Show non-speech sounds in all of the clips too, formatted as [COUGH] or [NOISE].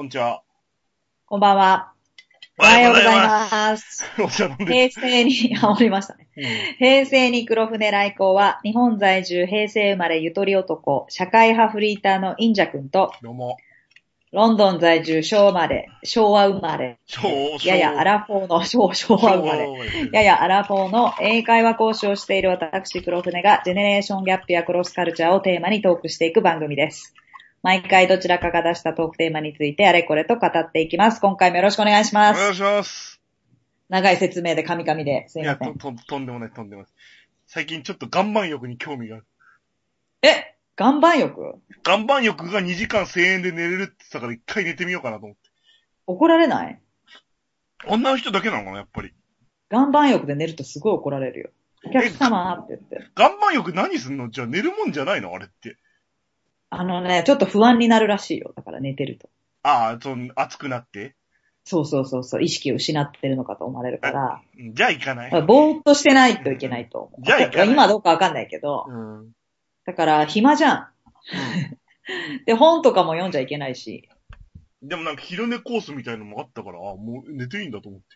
こんにちは。こんばんは。おおはようございます。平成に、あ、りましたね。うん平成に黒船来航は、日本在住平成生まれゆとり男、社会派フリーターのインジャ君と、どうも。ロンドン在住昭和生まれ、昭和生まれ、昭ややアラフォーの昭昭和生まれ、ややアラフォーの英会話講師をしている私黒船が、ジェネレーションギャップやクロスカルチャーをテーマにトークしていく番組です。毎回どちらかが出したトークテーマについてあれこれと語っていきます。今回もよろしくお願いします。お願いします。長い説明でカミカミですいいや、ません。と、と、とんでもない、とんでもない。最近ちょっと岩盤浴に興味がある。え？岩盤浴？岩盤浴が2時間1000円で寝れるって言ったから一回寝てみようかなと思って。怒られない？女の人だけなのかな、やっぱり。岩盤浴で寝るとすごい怒られるよ。お客様って言って。岩盤浴何すんの？じゃあ寝るもんじゃないの？あれって。あのね、ちょっと不安になるらしいよ。だから寝てると。ああ、その、熱くなって？そうそうそうそう、意識を失ってるのかと思われるから、うんじゃあ行かない？ぼーっとしてないといけないと思う。じゃあ行かない今どうかわかんないけど、うん。だから暇じゃん。[LAUGHS] で、本とかも読んじゃいけないし。でもなんか昼寝コースみたいのもあったから、あもう寝ていいんだと思って。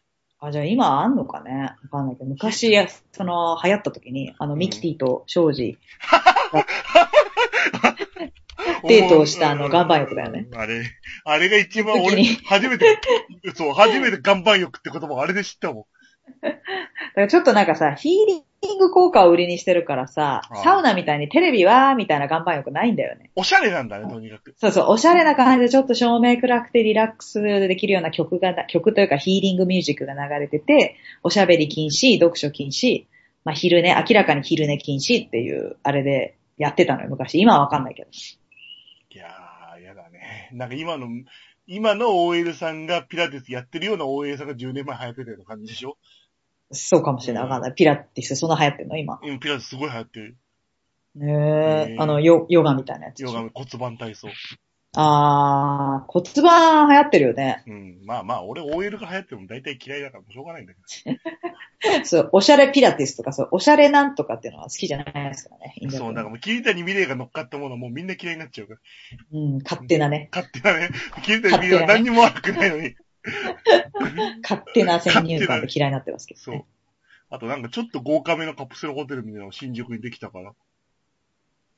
あ、じゃあ今あんのかね？わかんないけど、昔、その、流行った時に、あの、ミキティと庄司、[LAUGHS] デートをしたあの岩盤浴だよね。あれ、あれが一番俺初めて、そう、初めて岩盤浴って言葉をあれで知ったもん。だからちょっとなんかさ、ヒーリング効果を売りにしてるからさサウナみたいにテレビはみたいな岩盤浴ないんだよね。おしゃれなんだね、とにかく。そうそう、おしゃれな感じでちょっと照明暗くてリラックスできるような曲がな、曲というかヒーリングミュージックが流れてて、おしゃべり禁止、読書禁止、まあ昼寝、明らかに昼寝禁止っていう、あれでやってたのよ、昔。今はわかんないけど。なんか今の、今の OL さんがピラティスやってるような OL さんが10年前流行ってたような感じでしょ？そうかもしれない。わかんない。ピラティス、そんな流行ってんの？今。今ピラティスすごい流行ってる。ねえ、あの、ヨヨガみたいなやつ。ヨガの骨盤体操。あー、骨盤流行ってるよね。うん。まあまあ、俺 OL が流行っても大体嫌いだからしょうがないんだけど。[LAUGHS] そう、おしゃれピラティスとか、そう、おしゃれなんとかっていうのは好きじゃないですからね。いいんだけどそう、なんかもう、桐谷美玲が乗っかったものはもうみんな嫌いになっちゃうから。うん、勝手なね。勝手なね。桐谷美玲は何にも悪くないのに。[LAUGHS] 勝手な先入観で嫌いになってますけど、そうね。。あとなんかちょっと豪華めのカプセルホテルみたいなのが新宿にできたから。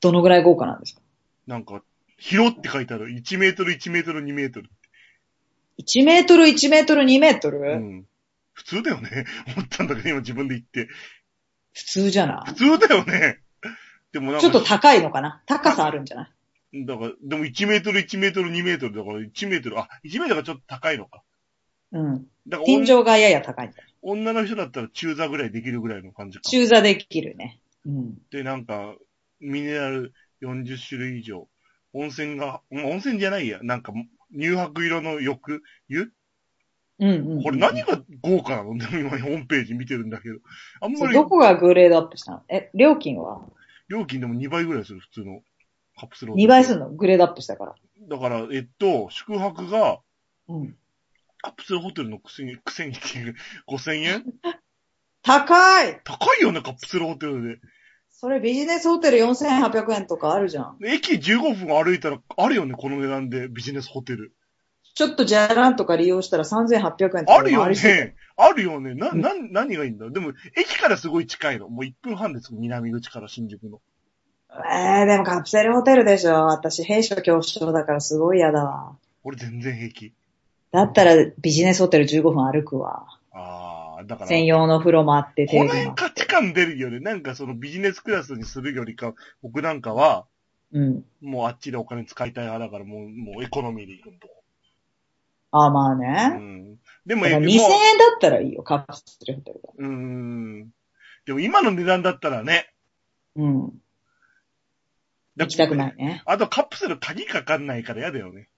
どのぐらい豪華なんですか？なんか、広って書いてある。1メートル、1メートル、2メートル。?1 メートル、1メートル、2メートル、うん。普通だよね。[LAUGHS] 思ったんだけど、今自分で言って。普通じゃな普通だよね。でもなんい。か、ちょっと高いのかな？高さあるんじゃない？だから、でも1メートル、1メートル、2メートルだから1メートル、あ、1メートルがちょっと高いのか。うん。だから天井がやや高いんだ。女の人だったら中座ぐらいできるぐらいの感じか。中座できるね。うん。で、なんか、ミネラル40種類以上。温泉が、うん温泉じゃないや。なんか、乳白色の浴湯？うんうんうん。これ何が豪華なの？でも今ホームページ見てるんだけど。あんまりどこがグレードアップしたの？え、料金は？料金でも2倍ぐらいする、普通のカプセル ?2 倍するの？のグレードアップしたから。だから、えっと、宿泊が、うん。カプセルホテルのくせに、くせにっていう、5000円？高い高いよね、カプセルホテルで。それビジネスホテル4800円とかあるじゃん。で駅15分歩いたら、あるよね、この値段で、ビジネスホテル。ちょっとじゃらんとか利用したら3800円とかあるよね。あるよね。な、うんな、何がいいんだでも、駅からすごい近いの。もう1分半です、南口から新宿の。えー、でもカプセルホテルでしょ。私、兵所恐怖症だからすごい嫌だわ。俺全然平気。だったらビジネスホテル15分歩くわ。ああ、だから、専用の風呂もあって、テこのレビもあって。辺価値観出るよね。なんかそのビジネスクラスにするよりか、僕なんかは、うん。もうあっちでお金使いたい派だから、もう、もうエコノミーで行くと。あ、まあうね。ん。でも、だからもう2000円だったらいいよ、カプセルホテルが。うーん。でも今の値段だったらね。うん。だ行きたくないね。あとカプセル鍵かかんないから嫌だよね。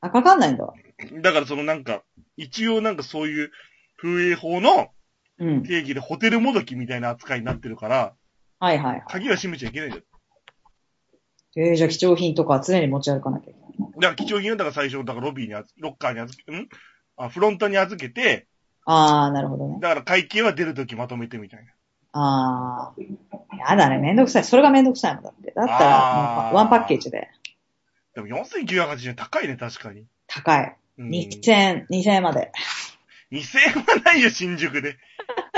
あ、かかんないんだ。だからそのなんか、一応なんかそういう風営法のうん。定義でホテルもどきみたいな扱いになってるから、はいはいはい。鍵は閉めちゃいけないんだよ。えー、じゃあ貴重品とかは常に持ち歩かなきゃいけない。だから貴重品はだから最初、だからロビーにあず、ロッカーに預け、ん？あ、フロントに預けて、あー、なるほどね。だから会計は出るときまとめてみたいな。あー。やだね、めんどくさい。それがめんどくさいもんだって。だったら、ワンパッケージで。でも4980円高いね、確かに。高い。うん2000、2000円まで。2000円はないよ、新宿で。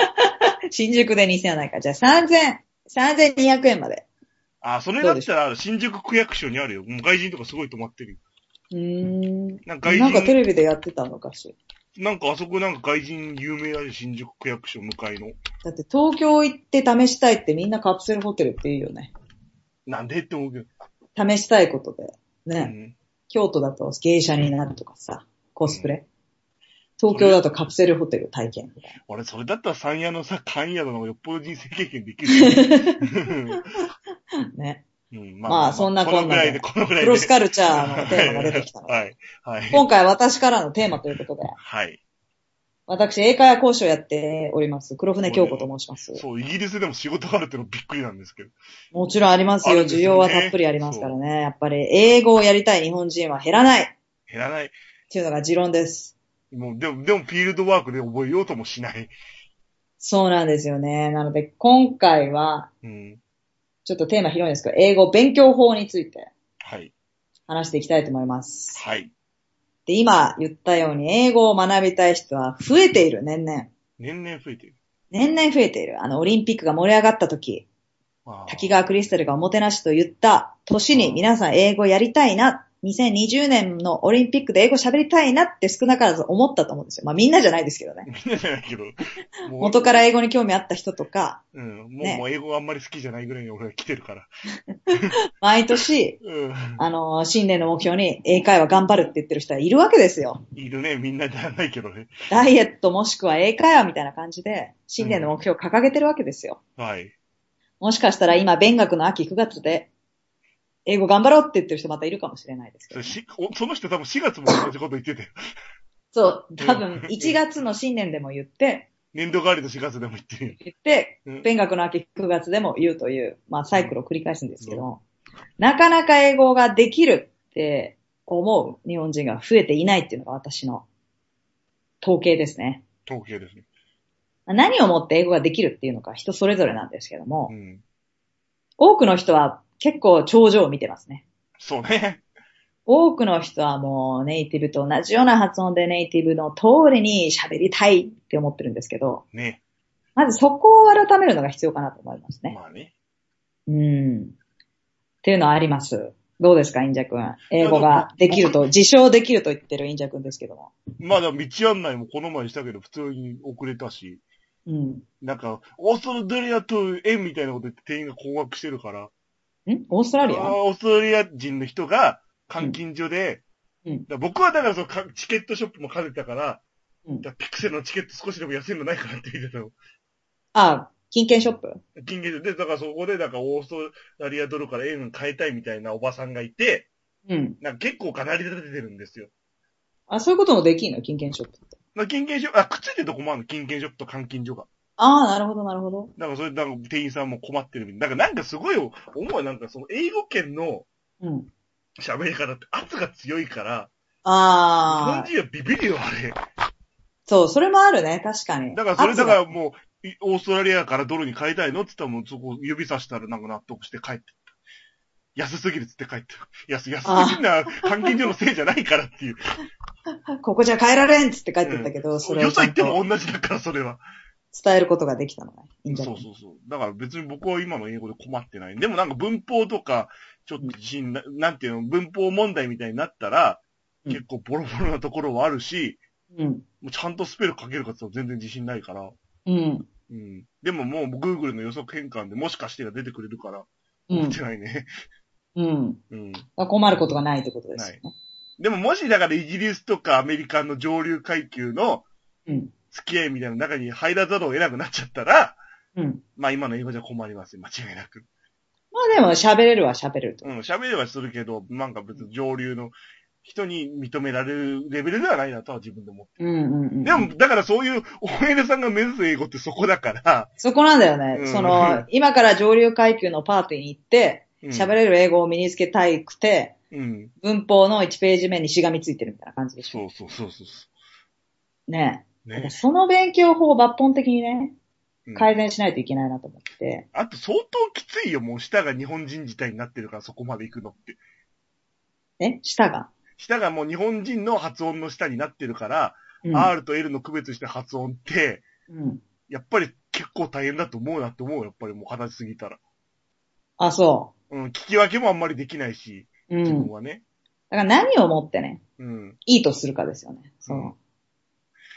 [LAUGHS] 新宿で2000円はないから。じゃあ3000、3200円まで。あ、それだったら、新宿区役所にあるよ。もう外人とかすごい止まってるよ。うーん。なんか外なんかテ人、レビでやってたのかしなんかあそこなんか外人有名だよ、新宿区役所向かいの。だって東京行って試したいってみんなカプセルホテルって言うよね。なんでって思うけど。試したいことで。うね。ん。京都だと芸者になるとかさ、コスプレ。東京だとカプセルホテル体験みたい俺、それだったら山屋のさ、関屋のよっぽど人生経験できる。[LAUGHS] ね。うん、まあそんなこんなでこのぐらいで。クロスカルチャーのテーマが出てきたので。はい。はい。今回私からのテーマということで、はい。私、英会話講師をやっております、黒船京子と申します。そう、イギリスでも仕事があるってのびっくりなんですけど。もちろんありますよ。すよね需要はたっぷりありますからね。やっぱり、英語をやりたい日本人は減らないっ減らない。ていうのが持論です。もう、でも、でも、フィールドワークで覚えようともしない。そうなんですよね。なので、今回は、うん。ちょっとテーマ広いんですけど、英語勉強法についてはい。話していきたいと思います。はい。で、今言ったように、英語を学びたい人は増えている、年々。年々増えてる。年々増えている。あの、オリンピックが盛り上がった時、滝川クリスタルがおもてなしと言った年に皆さん英語やりたいな、2020年のオリンピックで英語喋りたいなって少なからず思ったと思うんですよ。まあみんなじゃないですけどね。みんなじゃないけど。元から英語に興味あった人とか、うん。もう、ねもう英語あんまり好きじゃないぐらいに俺は来てるから。[LAUGHS] 毎年、うん。あの、新年の目標に英会話頑張るって言ってる人はいるわけですよ。いるね。みんなじゃないけどね。ダイエットもしくは英会話みたいな感じで、新年の目標を掲げてるわけですよ。はい。もしかしたら今、勉学の秋9月で、英語頑張ろうって言ってる人またいるかもしれないですけど、それしおその人多分4月も同じこと言ってたよ。そう、多分1月の新年でも言って、年度代わりの4月でも言って。言って、うん勉学の秋9月でも言うという、まあサイクルを繰り返すんですけど、なかなか英語ができるって思う日本人が増えていないっていうのが私の統計ですね。統計ですね。何をもって英語ができるっていうのか人それぞれなんですけどもう、ん。多くの人は結構頂上を見てますね。そうね。多くの人はもうネイティブと同じような発音でネイティブの通りに喋りたいって思ってるんですけど、ね。まずそこを改めるのが必要かなと思いますね。まあね。うん。っていうのはあります。どうですか、インジャ君。英語ができると、自称できると言ってるインジャ君ですけども。まあでも道案内もこの前したけど、普通に遅れたし、うん。なんか、オーストラリアと円みたいなこと言って店員が困惑してるから、ん？オーストラリア？オーストラリア人の人が監禁所で、うん僕はだからそのかチケットショップも兼ねたから、うんだピクセルのチケット少しでも安いのないかなって言ってたの。あ、金券ショップ？金券所で、だからそこで、だからオーストラリアドルから円変えたいみたいなおばさんがいて、うん。なんか結構かなり立ててるんですよ。あ、そういうこともできんの？金券ショップって。まあ、金券所、あ、くっついてるとこもあるの金券ショップと監禁所が。ああ、なるほど、なるほど。なんかそれ、なんか店員さんも困ってるみたいな。だからなんかすごい思う、なんかその英語圏のうん。喋り方って圧が強いから、日ああ、本人はビビるよ、あれ。そう、それもあるね、確かに。だからそれだからもう、いオーストラリアからドルに変えたいのって言ったらもうそこ指さしたらなんか納得して帰ってった。安すぎるっつって帰って。安、安すぎるな、監禁所のせいじゃないからっていう。[LAUGHS] ここじゃ帰られんっつって帰ってったけど、それをよそ行っても同じだから、それは。伝えることができたのがいいんじゃない？そうそうそう。だから別に僕は今の英語で困ってない。でもなんか文法とか、ちょっと自信な、なんていうの、文法問題みたいになったら、うん結構ボロボロなところはあるし、うん。もうちゃんとスペル書けるかって言ったら全然自信ないから。うん。うん。でももう Google の予測変換でもしかしてが出てくれるから、うん思って。ないね。うん。うん。困ることがないってことですよね。でももしだからイギリスとかアメリカの上流階級のうん。付き合いみたいな中に入らざるを得なくなっちゃったら、うん。まあ今の英語じゃ困りますよ。間違いなく。まあでも喋れるは喋れると。うん、喋れはするけど、なんか別に上流の人に認められるレベルではないなとは自分で思ってうんうんうん。る。でも、だからそういう、お稲さんが目指す英語ってそこだから、そこなんだよね。うんその、今から上流階級のパーティーに行って、うん喋れる英語を身につけたいくて、うん。文法の1ページ目にしがみついてるみたいな感じでしょ。そうそうそうそねう。ね。その勉強法を抜本的にね、うん改善しないといけないなと思って。あと相当きついよ、もう舌が日本人自体になってるからそこまで行くのって。え？舌が？下がもう日本人の発音の下になってるから、うん。R と L の区別して発音って、うん。やっぱり結構大変だと思うなって思うよ。やっぱりもう形すぎたら。あ、そうん、聞き分けもあんまりできないし、う。う自分ん。はね。だから何をもってね、うん。いいとするかですよね。その、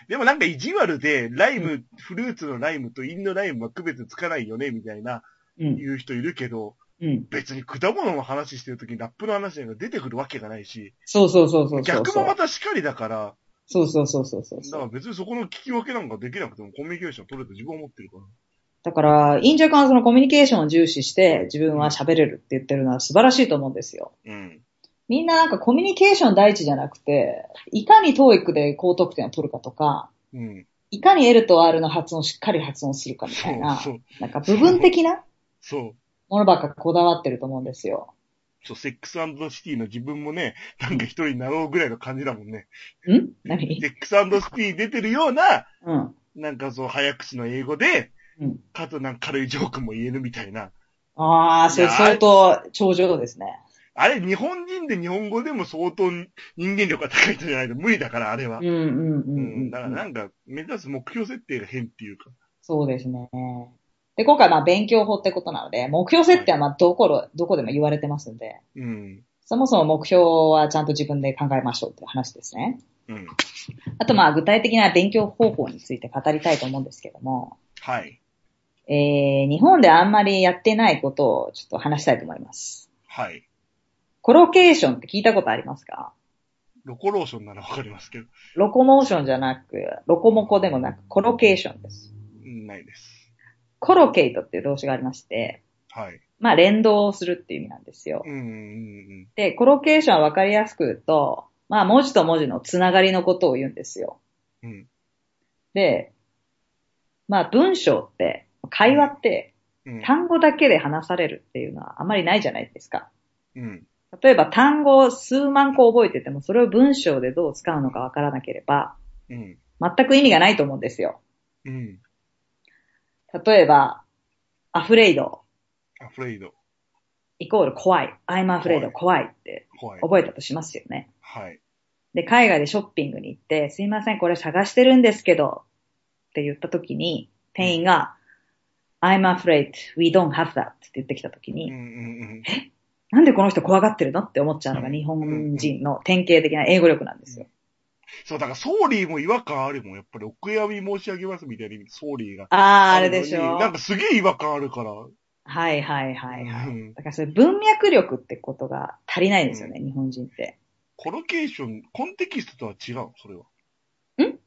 でもなんか意地悪で、ライム、フルーツのライムとインのライムは区別つかないよね、みたいなうん。言う人いるけど、うん。別に果物の話してるときにラップの話なんか出てくるわけがないし、そうそうそうそうそう。逆もまたしかりだから、そうそうそうそうそうだから別にそこの聞き分けなんかできなくてもコミュニケーション取れると自分は思ってるから。だから、インジャカはそのコミュニケーションを重視して自分は喋れるって言ってるのは素晴らしいと思うんですよ。うん。みんななんかコミュニケーション第一じゃなくて、いかに TOEIC で高得点を取るかとか、うん。いかに L と R の発音をしっかり発音するかみそうたいな、そう。なんか部分的な [LAUGHS] そう。ものばっかこだわってると思うんですよ。そう、セックスシティの自分もね、なんか一人になろうぐらいの感じだもんね。ん？何？セックスシティ出てるような、うん。なんかそう、早口の英語で、うん。かつなんか軽いジョークも言えるみたいな。ああ、それ相当頂上ですね。あれ、日本人で日本語でも相当人間力が高い人じゃないと無理だから、あれはうん。うんうん。だからなんか、目指す目標設定が変っていうか。そうですね。で、今回まあ勉強法ってことなので、目標設定はまあどころ、どこでも言われてますんで、うん。そもそも目標はちゃんと自分で考えましょうっていう話ですね。うん。あとまあ具体的な勉強方法について語りたいと思うんですけども、はい。えー、日本であんまりやってないことをちょっと話したいと思います。はい。コロケーションって聞いたことありますか？ロコローションならわかりますけど、ロコモーションじゃなく、ロコモコでもなく、コロケーションです。うんないです。コロケイトっていう動詞がありまして、はい。まあ連動するっていう意味なんですよう。ん、うん、で、コロケーションはわかりやすく言うと、まあ文字と文字のつながりのことを言うんですよ。うん。うん。で、まあ文章って、会話ってうん。単語だけで話されるっていうのはあまりないじゃないですか。うん。例えば単語を数万個覚えててもそれを文章でどう使うのかわからなければうん。全く意味がないと思うんですよ。うん。例えば、アフレイドアフレイド。イコール怖い。I'm afraid 怖いって。覚えたとしますよね。はい。で、海外でショッピングに行って、すいません、これ探してるんですけど、って言った時に、店員が、I'm afraid we don't have that って言ってきた時に、うんうんうん。なんでこの人怖がってるのって思っちゃうのが日本人の典型的な英語力なんですよ。そう、だから、ソーリーも違和感あるもん。やっぱり、お悔やみ申し上げますみたいな意味、ソーリーが。あー、あれでしょ。なんかすげえ違和感あるから。はいはいはいはい。うんだからそれ文脈力ってことが足りないんですよね、日本人って。コロケーション、コンテキストとは違うそれは。ん？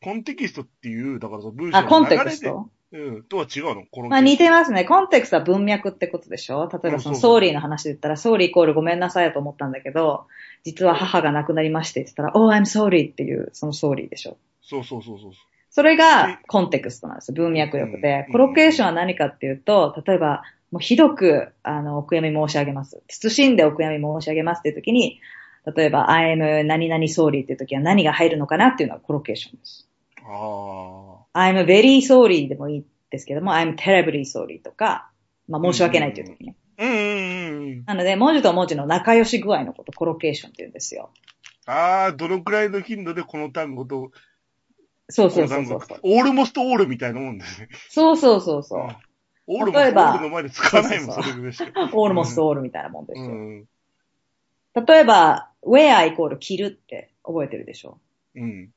コンテキストっていう、だからその文章あ、のコンテ流れで、クスト？うん、とは違うの？コロケーション。まあ似てますね。コンテクストは文脈ってことでしょ？例えばその sorry の話で言ったら、 sorry イコールごめんなさいと思ったんだけど、実は母が亡くなりましてって言ったら、Oh, I'm sorry っていう、その sorry でしょ？そうそうそうそう。それがコンテクストなんですよ。文脈力でう。んコロケーションは何かっていうと、例えば、もうひどく、あの、お悔やみ申し上げます。慎んでお悔やみ申し上げますっていう時に、例えば、I'm 何々 sorry っていう時は何が入るのかなっていうのはコロケーションです。あ I'm very sorry でもいいですけども、I'm terribly sorry とか、まあ申し訳ないっていう時ね。あ。うんうんうんうん。なので、文字と文字の仲良し具合のこと、コロケーションって言うんですよ。ああ、どのくらいの頻度でこの単語と、そうそうそうそうそう。、オールモストオールみたいなもんですね。そうそうそうそう。オールモストオールの前で使わないもん、そそうれぐらいしか。almost all みたいなもんですよ。うん。例えば、wear イコール着るって覚えてるでしょ？うん。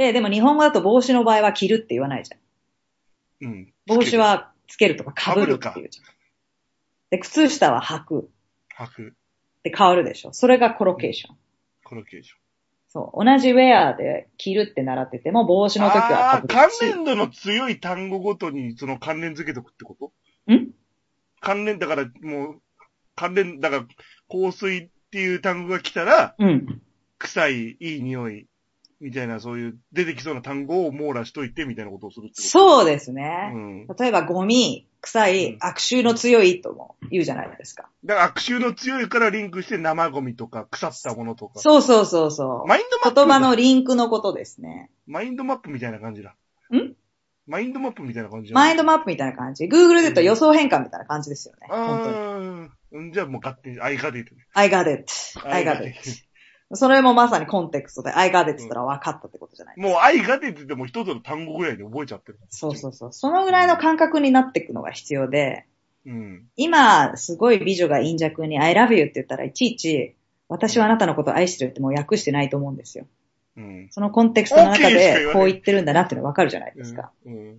で、でも日本語だと帽子の場合は着るって言わないじゃん。うん。帽子はつけるとか被るっていうじゃん。で、靴下は履く履く。って変わるでしょ。それがコロケーション。コロケーション。そう。同じウェアで着るって習ってても、帽子の時はあ関被るし。連度の強い単語ごとにその関連付けとくってこと？ん？関連、だからもう、関連、だから、香水っていう単語が来たら、うん。臭い、いい匂い、みたいな、そういう出てきそうな単語を網羅しといて、みたいなことをするってことそうですね。うん。例えば、ゴミ、臭うんい、悪臭の強いとも言うじゃないですか。だから悪臭の強いからリンクして生ゴミとか腐ったものとか。そうそうそうそう。マインドマップ言葉のリンクのことですね。マインドマップみたいな感じだ。ん？マインドマップみたいな感じだマインドマップみたいな感じ？Google で言うと予想変換みたいな感じですよね。本当に。じゃあもう勝手に、I got it. I got it. I got I got it. それもまさにコンテクストで、got it って言ったら分かったってことじゃない、もう愛が出てても一つの単語ぐらいで覚えちゃってる。そうそうそう。そのぐらいの感覚になっていくのが必要で、うん。今、すごい美女が陰弱に I love you って言ったらいちいち、私はあなたのことを愛してるってもう訳してないと思うんですよ。うん。そのコンテクストの中でこう言ってるんだなっていうのが分かるじゃないですか。うん。うん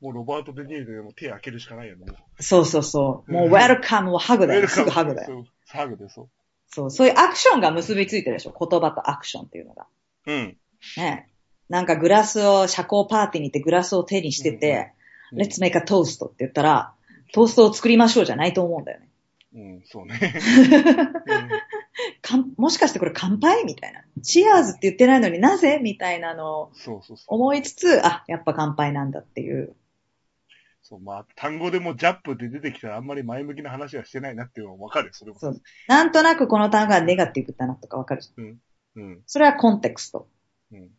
もうロバート・デ・ニールでも手開けるしかないよね。そうそうそう。もううん welcome もハグだよ。ウェルカムすぐハグだよ。ハグでそう。そう、そういうアクションが結びついてるでしょ。言葉とアクションっていうのが。うん。ね。なんかグラスを、社交パーティーに行ってグラスを手にしてて、うん Let's make a toast って言ったら、トーストを作りましょうじゃないと思うんだよね。うん、そうね。かんもしかしてこれ乾杯みたいな。チアーズって言ってないのになぜみたいなのをそうそうそう。思いつつ、あ、やっぱ乾杯なんだっていう。そう、まあ、単語でもジャップって出てきたらあんまり前向きな話はしてないなっていうのはわかるよ、それも。そうなんとなくこの単語はネガティブだなとかわかるじゃん。うん。それはコンテクスト。うん。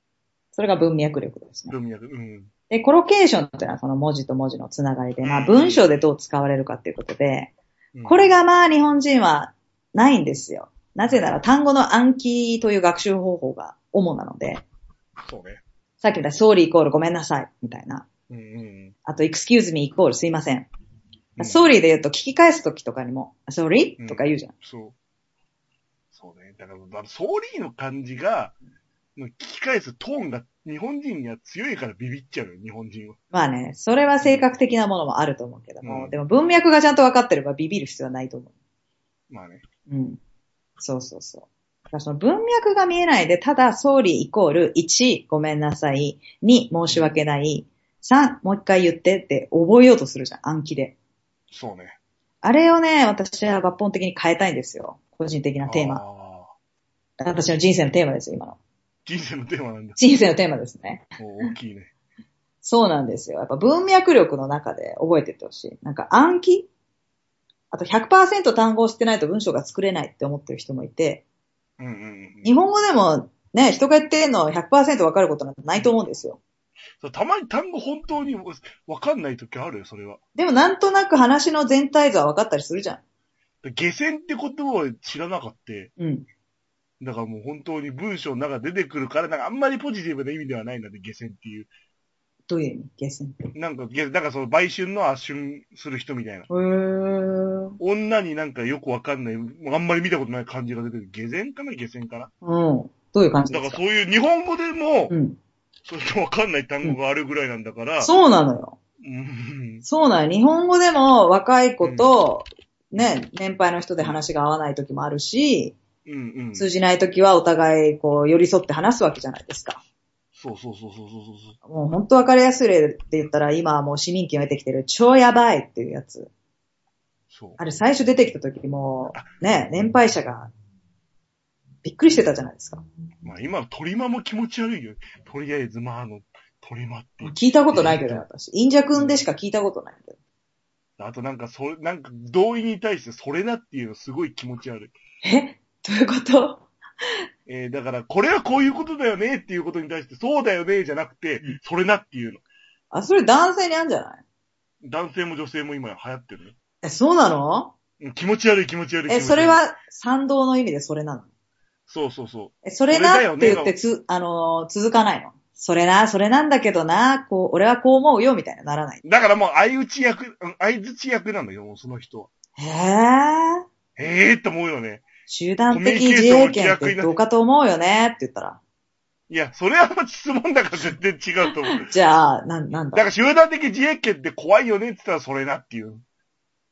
それが文脈力ですね。文脈、うん。で、コロケーションっていうのはその文字と文字のつながりで、まあ文章でどう使われるかっていうことで、うんこれ、がまあ日本人はないんですよ。なぜなら単語の暗記という学習方法が主なので、そうね。さっき言った sorry イコールごめんなさいみたいな。うんうんあと excuse me イコールすいません。うん。sorry で言うと聞き返すときとかにも、sorry? うんとか言うじゃん。そう。そうね。だから、まあソーリーの感じが、聞き返すトーンが日本人には強いからビビっちゃうよ、日本人は。まあね、それは性格的なものもあると思うけども、うんでも文脈がちゃんと分かってればビビる必要はないと思まあね。う。うん。そうそうそう。だからその文脈が見えないで、ただ、総理イコール、1、ごめんなさい、2、申し訳ない、3、もう一回言ってって覚えようとするじゃん、暗記で。そうね。あれをね、私は抜本的に変えたいんですよ。個人的なテーマ。あ私の人生のテーマですよ、今の。人生のテーマなんだ。人生のテーマですね。大きいね。そうなんですよ。やっぱ文脈力の中で覚えていってほしい。なんか暗記？あと100%単語を知ってないと文章が作れないって思ってる人もいて、うんうんうん。日本語でもね、人が言ってるの100%わかることなんてないと思うんですよ。そうたまに単語本当にわかんない時あるよ、それは。でもなんとなく話の全体像は分かったりするじゃん。下船って言葉を知らなかった。うん。だからもう本当に文章の中出てくるから、なんかあんまりポジティブな意味ではないので、下船っていう。どういう意味？ゲーセンって。なんか、げなんかその売春の圧春する人みたいな。へー。女になんかよくわかんない、あんまり見たことない感じが出てる。下船かな？下船かな？うん。どういう感じだですか？からそういう日本語でも、うん。それとわかんない単語があるぐらいなんだから、そうなのよ。うんそうなのよ。日本語でも若い子と、ね、年配の人で話が合わない時もあるし、うんうん。通じない時はお互いこう寄り添って話すわけじゃないですか。そうそうそうそうそうそう。もう本当わかりやすい例で言ったら今はもう市民権を得てきてる超やばいっていうやつ。そう。あれ最初出てきた時も、ね、年配者がびっくりしてたじゃないですか。まあ今の鳥間も気持ち悪いよ。とりあえずまああの、鳥間って。聞いたことないけどね、私。インジャ君でしか聞いたことないけど。あとなんかそれ、なんか同意に対してそれなっていうのすごい気持ち悪い。え？どういうこと？えー、だからこれはこういうことだよねっていうことに対してそうだよねじゃなくて、それなっていうの。あ、それ男性にあるんじゃない？男性も女性も今流行ってるね。え、そうなの？うん気持ち悪い気持ち悪い気持ち悪い。え、それは賛同の意味でそれなの？そうそうそう。え、それなって言ってつ、あのー続かないの？それな、それなんだけどな、こう、俺はこう思うよ、みたいなならない。だからもう相打ち役、うん相打ち役なんだよ、もうその人は。へ。ええーって思うよね。集団的自衛権ってどうかと思うよねって言ったら。いや、それは質問だから全然違うと思う。[LAUGHS] じゃあ、なん、なんだ？だから集団的自衛権って怖いよねって言ったらそれなっていう。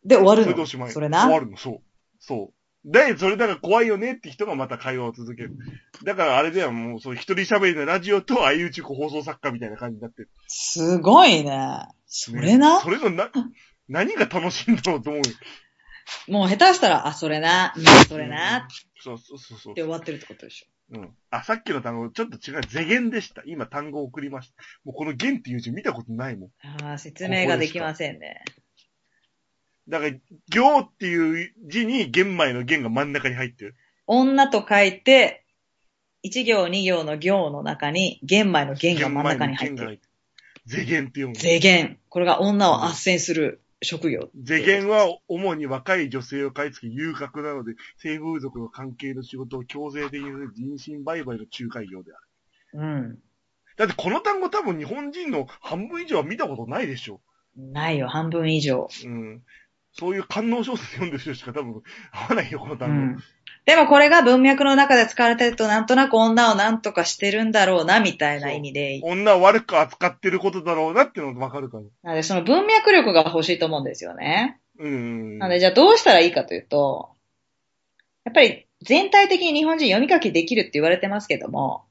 で終わるの？それでおしまい？それな？終わるの、そう。そう。で、それだから怖いよねって人がまた会話を続ける。だからあれだよ、もうそう一人喋りのラジオと相打ち放送作家みたいな感じになってる。すごいね。それな、それのな、何が楽しいんだろうと思うよ。もう下手したら、あ、それな、うんそれな、っそうそうそうそうて。終わってるってことでしょ。うん。あ、さっきの単語、ちょっと違う。ゼゲンでした。今単語を送りました。もうこの弦っていう字見たことないもん。ああ、説明ができませんね。だから、行っていう字に玄米の弦が真ん中に入ってる。女と書いて、一行二行の行の中に、玄米の玄が真ん中に入ってる。る。ゼゲンって読む。税源。これが女を斡旋する職業。世間は主に若い女性を買い付け遊郭なので、性風俗の関係の仕事を強制的に人身売買の仲介業である。うん。だってこの単語多分日本人の半分以上は見たことないでしょ。ないよ、半分以上。うん。そういう官能小説読んでる人しか多分合わないよ、このう単語。ん。でもこれが文脈の中で使われてると、なんとなく女をなんとかしてるんだろうな、みたいな意味で。女を悪く扱ってることだろうなっていうのがわかるから。なので、その文脈力が欲しいと思うんですよね。うん。なので、じゃあどうしたらいいかというと、やっぱり全体的に日本人読み書きできるって言われてますけども、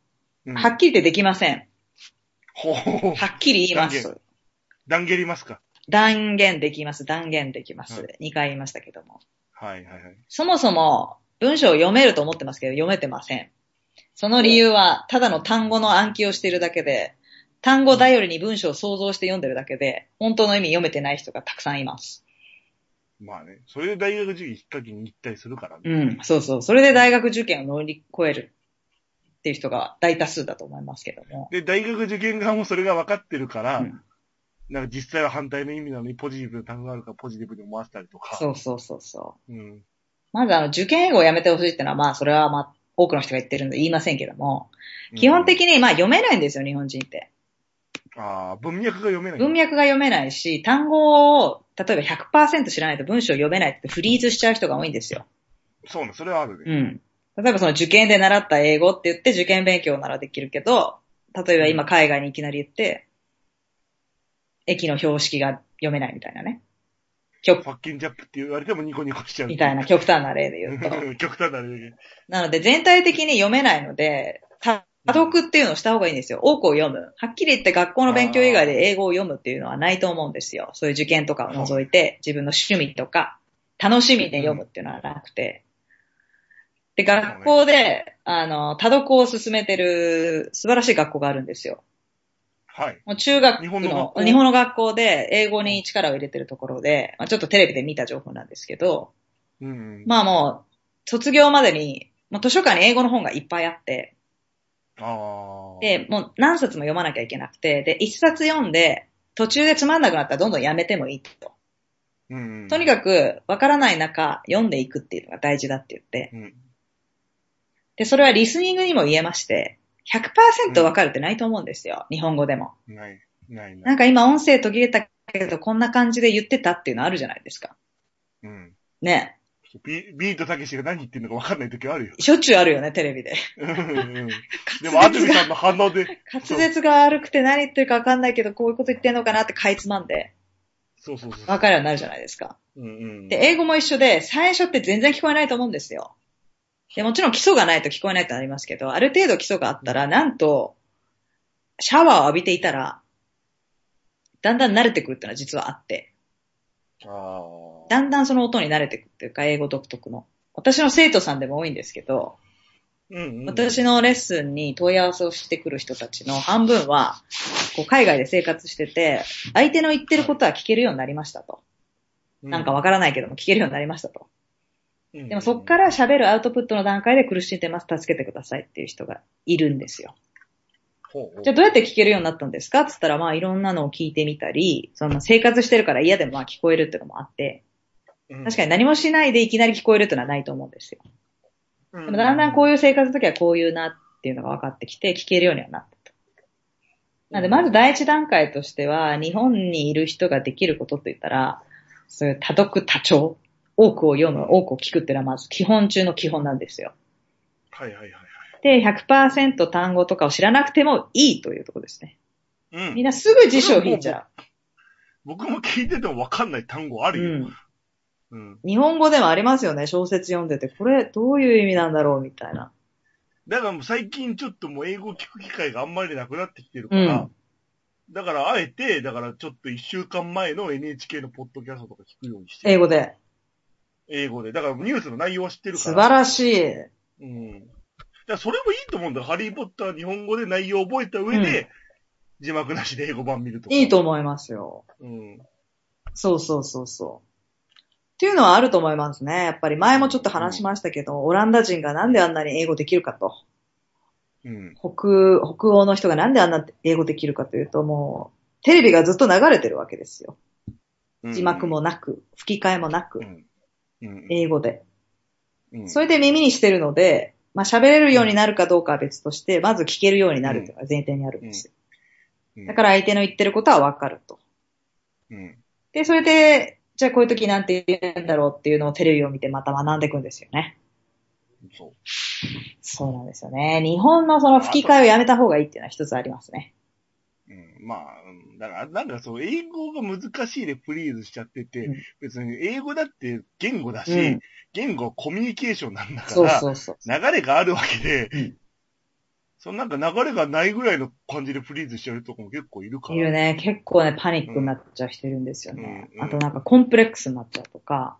うんはっきり言ってできません。ほうはっきり言いま断す。断言りますか？断言できます。断言できます。は2回言いましたけども。はいはいはい。そもそも文章を読めると思ってますけど、読めてません。その理由は、ただの単語の暗記をしているだけで、単語頼りに文章を想像して読んでるだけで、本当の意味読めてない人がたくさんいます。まあね。それで大学受験きっかけに行ったりするからね。うん、そうそう。それで大学受験を乗り越えるっていう人が大多数だと思いますけども。で、大学受験側もそれが分かってるから、うんなんか実際は反対の意味なのにポジティブな単語があるからポジティブに思わせたりとか。そうそうそうそう。うん。まずあの、受験英語をやめてほしいってのは、まあ、それはまあ、多くの人が言ってるんで言いませんけども、基本的にまあ読めないんですよ、日本人って。ああ、文脈が読めない。文脈が読めないし、単語を、例えば100%知らないと文章を読めないってフリーズしちゃう人が多いんですよ。そうね、それはあるね。うん。例えばその受験で習った英語って言って受験勉強ならできるけど、例えば今海外にいきなり言って、駅の標識が読めないみたいなね。極ファッキンジャップって言われてもニコニコしちゃう。みたいな極端な例で言うと。[LAUGHS] 極端なね。なので全体的に読めないので、多読っていうのをした方がいいんですよ。多くを読む。はっきり言って学校の勉強以外で英語を読むっていうのはないと思うんですよ。そういう受験とかを除いて、自分の趣味とか、楽しみで読むっていうのはなくて。で、学校で、あの、多読を進めてる素晴らしい学校があるんですよ。はい。もう中学日本の学の、校？日本の学校で英語に力を入れてるところで、まあ、ちょっとテレビで見た情報なんですけど、うん。まあもう、卒業までに、まあ、図書館に英語の本がいっぱいあって、ああ。で、もう何冊も読まなきゃいけなくて、で、一冊読んで、途中でつまんなくなったらどんどんやめてもいいと。うん。とにかく、わからない中、読んでいくっていうのが大事だって言って。うん。で、それはリスニングにも言えまして、100%わかるってないと思うんですよ。日本語でも。ない。ないな。んか今音声途切れたけど、こんな感じで言ってたっていうのあるじゃないですか。うん。ね。ビビートたけしが何言ってるのか分かんない時はあるよ。しょっちゅうあるよね、テレビで。うんうん [LAUGHS] でも、安住さんの反応で、滑舌が悪くて何言ってるかわかんないけど、こういうこと言ってんのかなってかいつまんで、そうそうそう。わかるようになるじゃないですか。うんうん。で、英語も一緒で、最初って全然聞こえないと思うんですよ。で、もちろん基礎がないと聞こえないってありますけど、ある程度基礎があったら、なんと、シャワーを浴びていたら、だんだん慣れてくるっていうのは実はあって、あだんだんその音に慣れてくるっていうか、英語独特の。私の生徒さんでも多いんですけど、ーうんうん。私のレッスンに問い合わせをしてくる人たちの半分は、こう海外で生活してて、相手の言ってることは聞けるようになりましたと。なんかわからないけども聞けるようになりましたと。うん、でもそっから喋るアウトプットの段階で苦しんでます、助けてくださいっていう人がいるんですよ。じゃあどうやって聞けるようになったんですか？って言ったら、まあいろんなのを聞いてみたり、その生活してるから嫌でもまあ聞こえるっていうのもあって、うん。確かに何もしないでいきなり聞こえるっていうのはないと思うんですよ。うん。でもだんだんこういう生活の時はこういうなっていうのが分かってきて、聞けるようにはなったと。なのでまず第一段階としては、日本にいる人ができることって言ったら、そういう多読多聴、多くを読む、多くを聞くっていうのはまず基本中の基本なんですよ。はいはいはいはい。で、100%単語とかを知らなくてもいいというところですね。うんみんなすぐ辞書を引いちゃ僕も聞いてても分かんない単語あう。るよ。うん。うん。日本語でもありますよね。小説読んでて、これどういう意味なんだろうみたいな。だからもう最近ちょっともう英語を聞く機会があんまりなくなってきてるから、うんだからあえて、だからちょっと一週間前の NHK のポッドキャストとか聞くようにしてる英語で。英語で。だからニュースの内容は知ってるか素ら。晴らしい。うん。だそれもいいと思うんだよ。ハリーポッター日本語で内容を覚えた上で、字幕なしで英語版見るとか。いいと思いますよ。うん。そうそうそうそう。っていうのはあると思いますね。やっぱり前もちょっと話しましたけど、オランダ人がなんであんなに英語できるかと。うん。北、北欧の人がなんであんな英語できるかというと、もう、テレビがずっと流れてるわけですよ。字幕もなく、吹き替えもなくう、ん。うん。英語で。うん。それで耳にしてるので、まあ喋れるようになるかどうかは別として、まず聞けるようになるっていうのが前提にあるんですよ。うんだから相手の言ってることはわかると。うん。で、それで、じゃあこういう時なんて言うんだろうっていうのをテレビを見てまた学んでいくんですよね。そう。そうなんですよね。日本のその吹き替えをやめた方がいいっていうのは一つありますね。うん、まあ、うんだから、なんかそう、英語が難しいでフリーズしちゃってて、うん別に英語だって言語だし、うん言語はコミュニケーションなんだから、そうそうそう。流れがあるわけで、うんそのなんか流れがないぐらいの感じでフリーズしちゃうとこも結構いるから。いるね。結構ね、パニックになっちゃう人いるんですよね。あとなんかコンプレックスになっちゃうとか。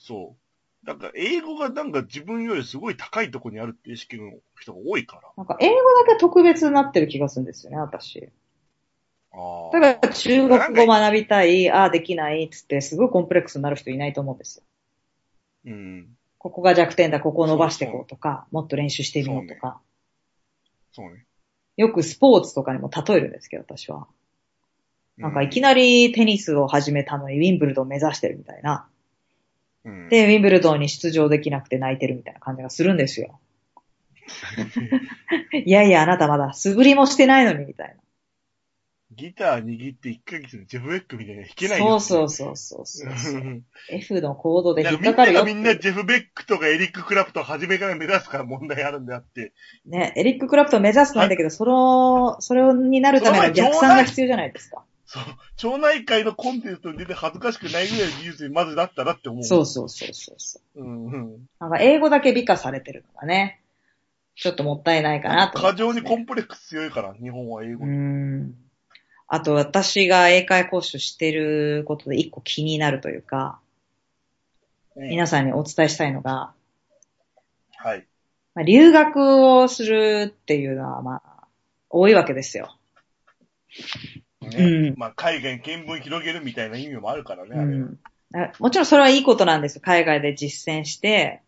そう。なんか英語がなんか自分よりすごい高いところにあるって意識の人が多いから。なんか英語だけ特別になってる気がするんですよね、私。あだから中国語学びたい、ああ、できないっつって、すごいコンプレックスになる人いないと思うんですよ。うん。ここが弱点だ、ここを伸ばしていこうとか、もっと練習してみようとか。そうね。よくスポーツとかにも例えるんですけど、私は。なんかいきなりテニスを始めたのにウィンブルドン目指してるみたいな。うん、で、ウィンブルドンに出場できなくて泣いてるみたいな感じがするんですよ。[LAUGHS] いやいや、あなたまだ素振りもしてないのにみたいギター握って1ヶ月でジェフ・ベックみたいなの弾けないな。そううそうそうそうそうう。ん F のコードで引っかかるよみんながみんなジェフ・ベックとかエリック・クラプトン初めから目指すから問題あるんであって。ね、エリック・クラプトン目指すのはいいんだけど、その、それになるための逆算が必要じゃないですか。そう。町内会のコンテストに出て恥ずかしくないぐらいの技術にまずだったらって思う。そうそうそうそうそう。うんうん。なんか英語だけ美化されてるのがね、ちょっともったいないかなと思過剰にコンプレックス強いから、日本は英語う。ん。あと私が英会講習してることで一個気になるというか、うん皆さんにお伝えしたいのが、はい。まあ、留学をするっていうのはまあ、多いわけですよ。ねうんまあ、海外に見聞広げるみたいな意味もあるからね、うあれは。ん。あもちろんそれはいいことなんですよ。海外で実践して、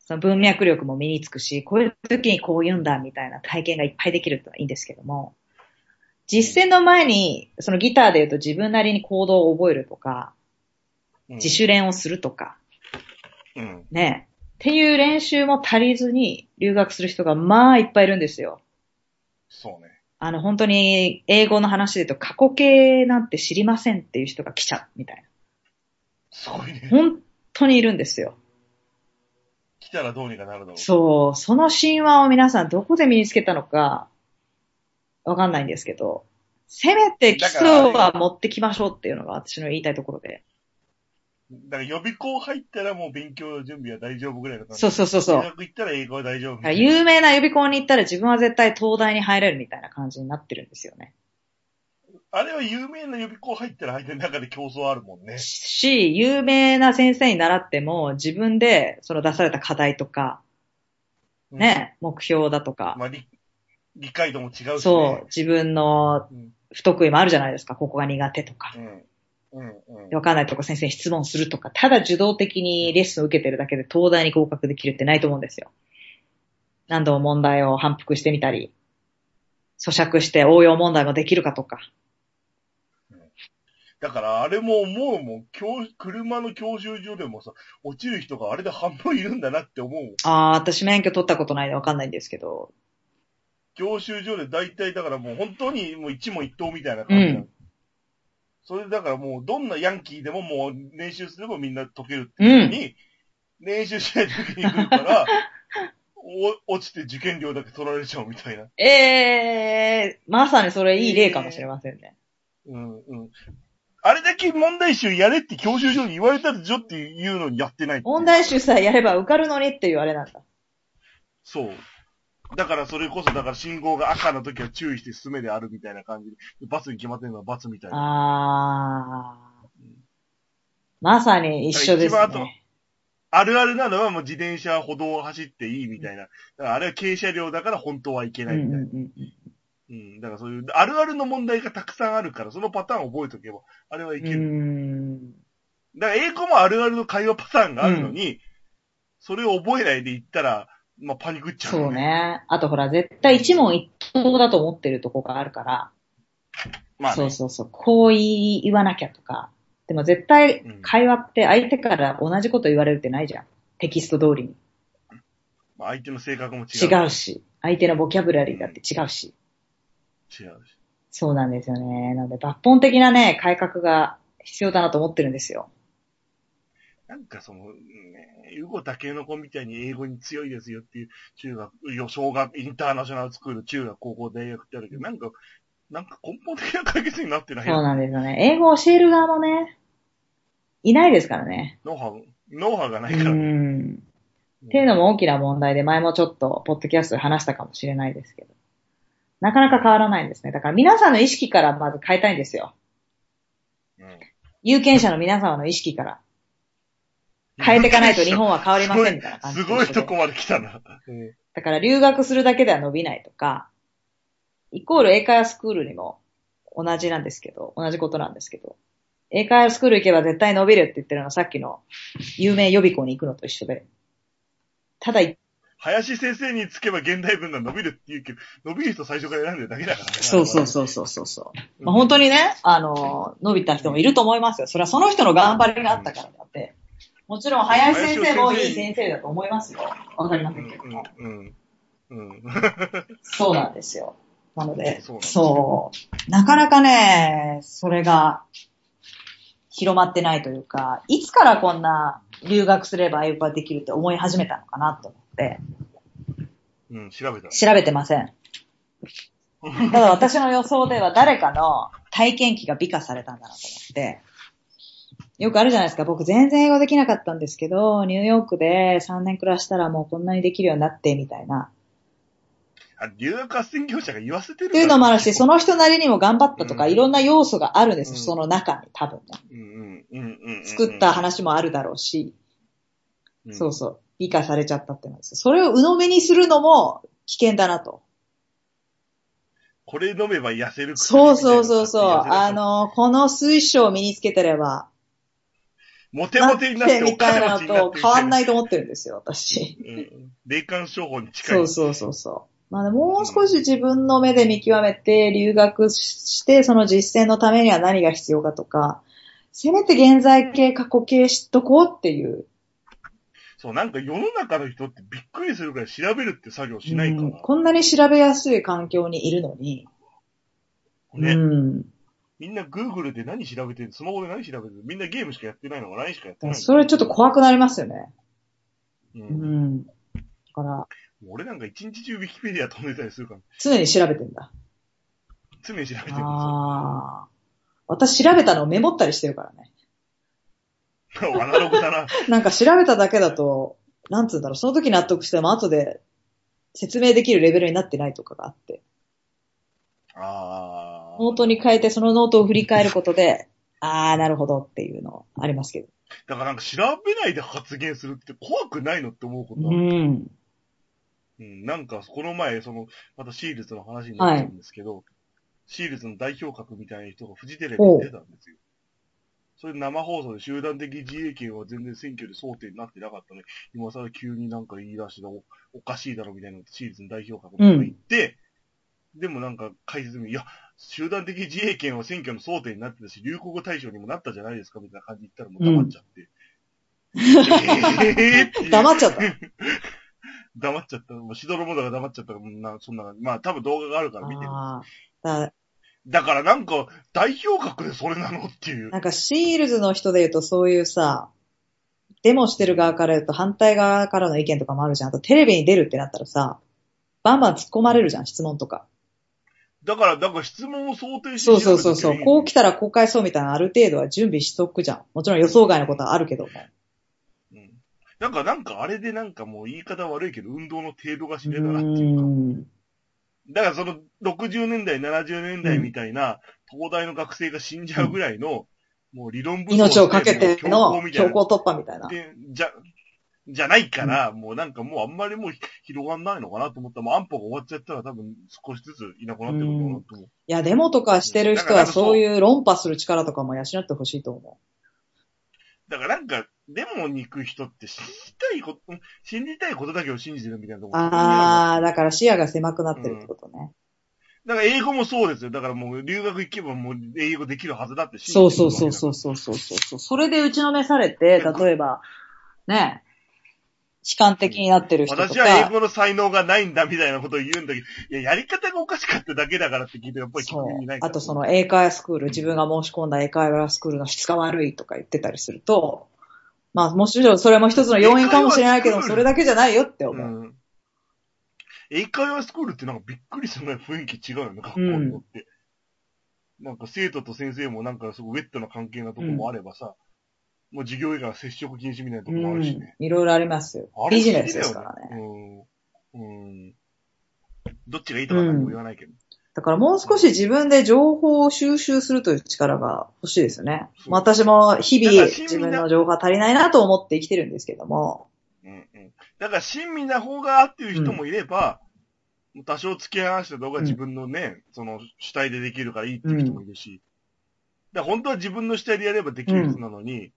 その文脈力も身につくし、こういう時にこう言うんだみたいな体験がいっぱいできるってのはいいんですけども、実践の前に、そのギターで言うと自分なりに行動を覚えるとか、うん自主練をするとか、うん。ね。っていう練習も足りずに留学する人がまあいっぱいいるんですよ。そうね。あの本当に英語の話で言うと過去形なんて知りませんっていう人が来ちゃうみたいすごいねな。。本当にいるんですよ。来たらどうにかなるだろう。そう、その神話を皆さんどこで身につけたのか、わかんないんですけど、せめて基礎は持ってきましょうっていうのが私の言いたいところで。だから予備校入ったらもう勉強準備は大丈夫ぐらいの感じ。そうそうそうそう大学行ったら英語は大丈夫。有名な予備校に行ったら自分は絶対東大に入れるみたいな感じになってるんですよね。あれは有名な予備校入ったら相手の中で競争あるもんね。し、有名な先生に習っても自分でその出された課題とか、ね、目標だとかうん。、まあ理、理解度も違うし、ね。そう、自分のうん。不得意もあるじゃないですか。ここが苦手とか。うん。うん。うん。わかんないとこ先生に質問するとか、ただ受動的にレッスンを受けてるだけで東大に合格できるってないと思うんですよ。何度も問題を反復してみたり、咀嚼して応用問題もできるかとか。だからあれも思うもん。教車の教習所でもさ、落ちる人があれで半分いるんだなって思うもん。ああ、私免許取ったことないんでわかんないんですけど。教習所で大体だからもう本当にもう一問一答みたいな感じなの。うんそれだからもうどんなヤンキーでももう練習すればみんな解けるっていうのに、練習しないときに来るから、[LAUGHS] お落ちて受験料だけ取られちゃうみたいな。ええー、まさにそれいい例かもしれませんね。うんうん。あれだけ問題集やれって教習所に言われたでしょっていうのにやってない問題集さえやれば受かるのにっていうあれなんだ。そう。だからそれこそ、だから信号が赤の時は注意して進めであるみたいな感じで、バツに決まってるのはバツみたいな。ああ。まさに一緒です一番あとね。あるあるなのはもう自転車歩道を走っていいみたいな。だからあれは軽車両だから本当はいけうんうんないみたいな。うんうん。だからそういう、あるあるの問題がたくさんあるから、そのパターンを覚えておけば、あれはいけうる。ん。だから英語もあるあるの会話パターンがあるのに、それを覚えないで言ったら、まあパニックっちゃう、そう。ね。あとほら、絶対一問一答だと思ってるとこがあるから、まあ、ね、そうそうそう、こう言わなきゃとか、でも絶対会話って相手から同じこと言われるってないじゃん。テキスト通りに。相手の性格も違う。違うし、相手のボキャブラリーだって違うし。違うし。そうなんですよね。なので抜本的なね、改革が必要だなと思ってるんですよ。なんかその、ね、ウゴタケノコみたいに英語に強いですよっていう中学、小学、インターナショナルスクール、中学、高校、大学ってあるけど、なんか、なんか根本的な解決になってない。そうなんですよね。英語を教える側もね、いないですからね。ノウハウ、ノウハウがないから、ね。うん。っていうのも大きな問題で、前もちょっと、ポッドキャストで話したかもしれないですけど。なかなか変わらないんですね。だから皆さんの意識からまず変えたいんですよ。うん、有権者の皆様の意識から。変えていかないと [LAUGHS] 日本は変わりませんみたいな感じすごいとこまで来たな。だから留学するだけでは伸びないとか、イコール英会話スクールにも同じなんですけど、同じことなんですけど、英会話スクール行けば絶対伸びるって言ってるのはさっきの有名予備校に行くのと一緒で。ただ、林先生につけば現代文が伸びるって言うけど、伸びる人最初から選んでるだけだからね。そうそうそうそうそうそう、まあ、本当にね、あの、伸びた人もいると思いますよ。それはその人の頑張りがあったからだって。もちろん林先生もいい先生だと思いますよ。わかりませんけども。うん。うん。[LAUGHS] そうなんですよ。なので、そうそう。なかなかね、それが広まってないというか、いつからこんな留学すれば英語ができるって思い始めたのかなと思って。うん、調べた。調べてません。ただ私の予想では誰かの体験記が美化されたんだなと思って、よくあるじゃないですか。僕全然英語できなかったんですけど、ニューヨークで3年暮らしたらもうこんなにできるようになって、みたいな。あ、留学斡旋業者が言わせてるっていうのもあるし、その人なりにも頑張ったとか、うん、いろんな要素があるんですよ、うん、その中に多分ね。作った話もあるだろうし、うん、そうそう、美化されちゃったってなんですよ。それを鵜呑みにするのも危険だなと。これ飲めば痩せるそうそうそうそう。あの、この水晶を身につけてれば、モテモテになってみたいなと変わんないと思ってるんですよ、私。うん。霊感商法に近い。そうそうそうそう。まあ、もう少し自分の目で見極めて、留学して、その実践のためには何が必要かとか、せめて現在形、過去形知っとこうっていう。そう、なんか世の中の人ってびっくりするくらい調べるって作業しないから、うん。こんなに調べやすい環境にいるのに。ね。うん。みんな Google で何調べてるスマホで何調べてるみんなゲームしかやってないの？が何しかやってないそれちょっと怖くなりますよね。うん。うん。だから。俺なんか一日中ウィキペディア飛んでたりするから。常に調べてんだ。常に調べてるああ。私調べたのをメモったりしてるからね。[LAUGHS] アナログだな。[LAUGHS] なんか調べただけだと、なんつうんだろう、その時納得しても後で説明できるレベルになってないとかがあって。ああ。ノートに変えてそのノートを振り返ることで、あー、なるほどっていうのありますけど。だからなんか調べないで発言するって怖くないのって思うことある。うん。うん、なんか、この前、その、またシールズの話になっちゃうんですけど、はい、シールズの代表格みたいな人がフジテレビに出たんですよ。それで生放送で集団的自衛権は全然選挙で争点になってなかったね。今更急になんか言い出してお、おかしいだろみたいなシールズの代表格とか言って、うん、でもなんか解説に、いや、集団的自衛権は選挙の争点になってたし、流行語大賞にもなったじゃないですか、みたいな感じで言ったらもう黙っちゃって。[LAUGHS] 黙っちゃった。[LAUGHS] 黙っちゃった。もうしどろもだが黙っちゃったから、な、そんな、まあ多分動画があるから見てる。だだからなんか、代表格でそれなのっていう。なんかシールズの人で言うとそういうさ、デモしてる側から言うと反対側からの意見とかもあるじゃん。あとテレビに出るってなったらさ、バンバン突っ込まれるじゃん、質問とか。だから、だから質問を想定してそうそうそうそう。こう来たらこう返そうみたいなある程度は準備しとくじゃん。もちろん予想外のことはあるけども。うん。なんか、なんかあれでなんかもう言い方悪いけど、運動の程度が知れたなっていうか。だからその60年代、70年代みたいな、東大の学生が死んじゃうぐらいの、もう理論武装命をかけての強行突破みたいな。で、じゃ、じゃないから、うん、もうなんかもうあんまりもう広がんないのかなと思ったら、もう安保が終わっちゃったら多分少しずついなくなってくるのかなと思う。いや、デモとかしてる人はそういう論破する力とかも養ってほしいと思う。だからなんか、デモに行く人って信じたいこと、信じたいことだけを信じてるみたいなところ。ああ、だから視野が狭くなってるってことね。だから英語もそうですよ。だからもう留学行けばもう英語できるはずだってそうそうそうそうそうそうそう。それで打ちのめされて、例えば、ね、悲観的になってる人とか。私は英語の才能がないんだみたいなことを言うんだけど、いや、やり方がおかしかっただけだからって聞いて、やっぱり聞く意味ないあとその英会話スクール、自分が申し込んだ英会話スクールの質が悪いとか言ってたりすると、まあもちろんそれも一つの要因かもしれないけど、それだけじゃないよって思う。うん英会話スクールってなんかびっくりするぐらい雰囲気違うよね、学校によって。うん、なんか生徒と先生もなんかすごいウェットな関係なとこもあればさ、うん、もう授業以外は接触禁止みたいなとこもあるしね。いろいろありますよ。ビジネスですからね。うん。うん。どっちがいいとか何も言わないけど。だからもう少し自分で情報を収集するという力が欲しいですよね。私も日々自分の情報が足りないなと思って生きてるんですけども。だから親身な方がっていう人もいれば、うん、多少付き合わせた動画自分のね、その主体でできるからいいっていう人もいるし、だ本当は自分の主体でやればできる人なのに、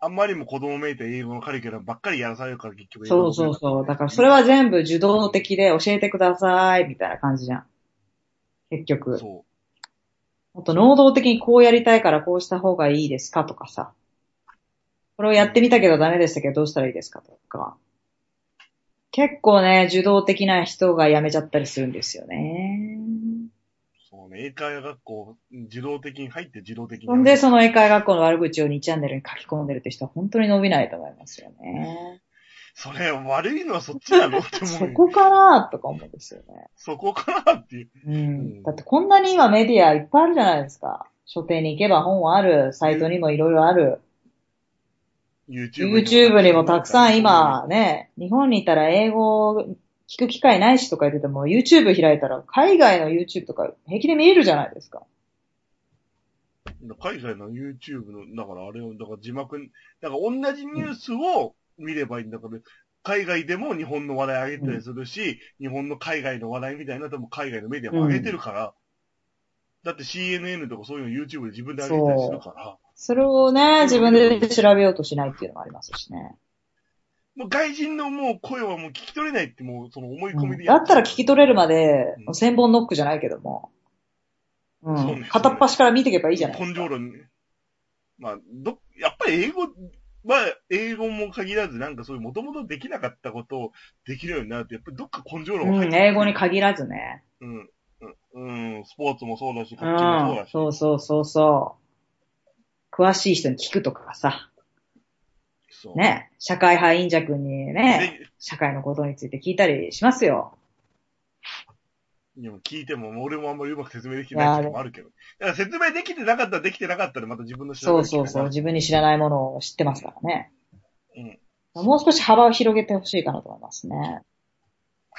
あんまりも子供めいた英語のカリキュラムばっかりやらされるから結局そうそうそう。だからそれは全部受動的で教えてくださいみたいな感じじゃん。結局。そう。もっと能動的にこうやりたいからこうした方がいいですかとかさ。これをやってみたけどダメでしたけどどうしたらいいですかとか。結構ね、受動的な人が辞めちゃったりするんですよね。英会話学校、受動的に入って受動的に。ほんで、その英会話学校の悪口を2チャンネルに書き込んでるって人は本当に伸びないと思いますよね。それ、悪いのはそっちなのって思う。そこかなとか思うんですよね。そこかなっていう。うん。だってこんなに今メディアいっぱいあるじゃないですか。書店に行けば本はある、サイトにもいろいろある。YouTube にもたくさん今ね、日本にいたら英語聞く機会ないしとか言ってても、YouTube 開いたら海外の YouTube とか平気で見れるじゃないですか。海外の YouTube の、だからあれを、だから字幕、だから同じニュースを見ればいいんだから、海外でも日本の話題上げたりするし、うん、日本の海外の話題みたいな、でも海外のメディアも上げてるから、うん、だって CNN とかそういうの YouTube で自分で上げたりするから。それをね、自分で調べようとしないっていうのもありますしね。もう外人のもう声はもう聞き取れないってもうその思い込みでや、うん、だったら聞き取れるまで、うん、千本ノックじゃないけども。うん。ね、片っ端から見ていけばいいじゃない。根性論ね。まあ、ど、やっぱり英語は、英語も限らずなんかそういうもともとできなかったことをできるようになると、やっぱりどっか根性論入って、うん、英語に限らずね。うん。うん、スポーツもそうだし、こっちもそうだし。そうそうそうそう。詳しい人に聞くとかさ。ね、社会派員者君にね、社会のことについて聞いたりしますよ。でも聞いても、俺もあんまりうまく説明できてないこともあるけど。だから説明できてなかったらできてなかったらまた自分の知らないそうそうそう、自分に知らないものを知ってますからね。うん。もう少し幅を広げてほしいかなと思いますね。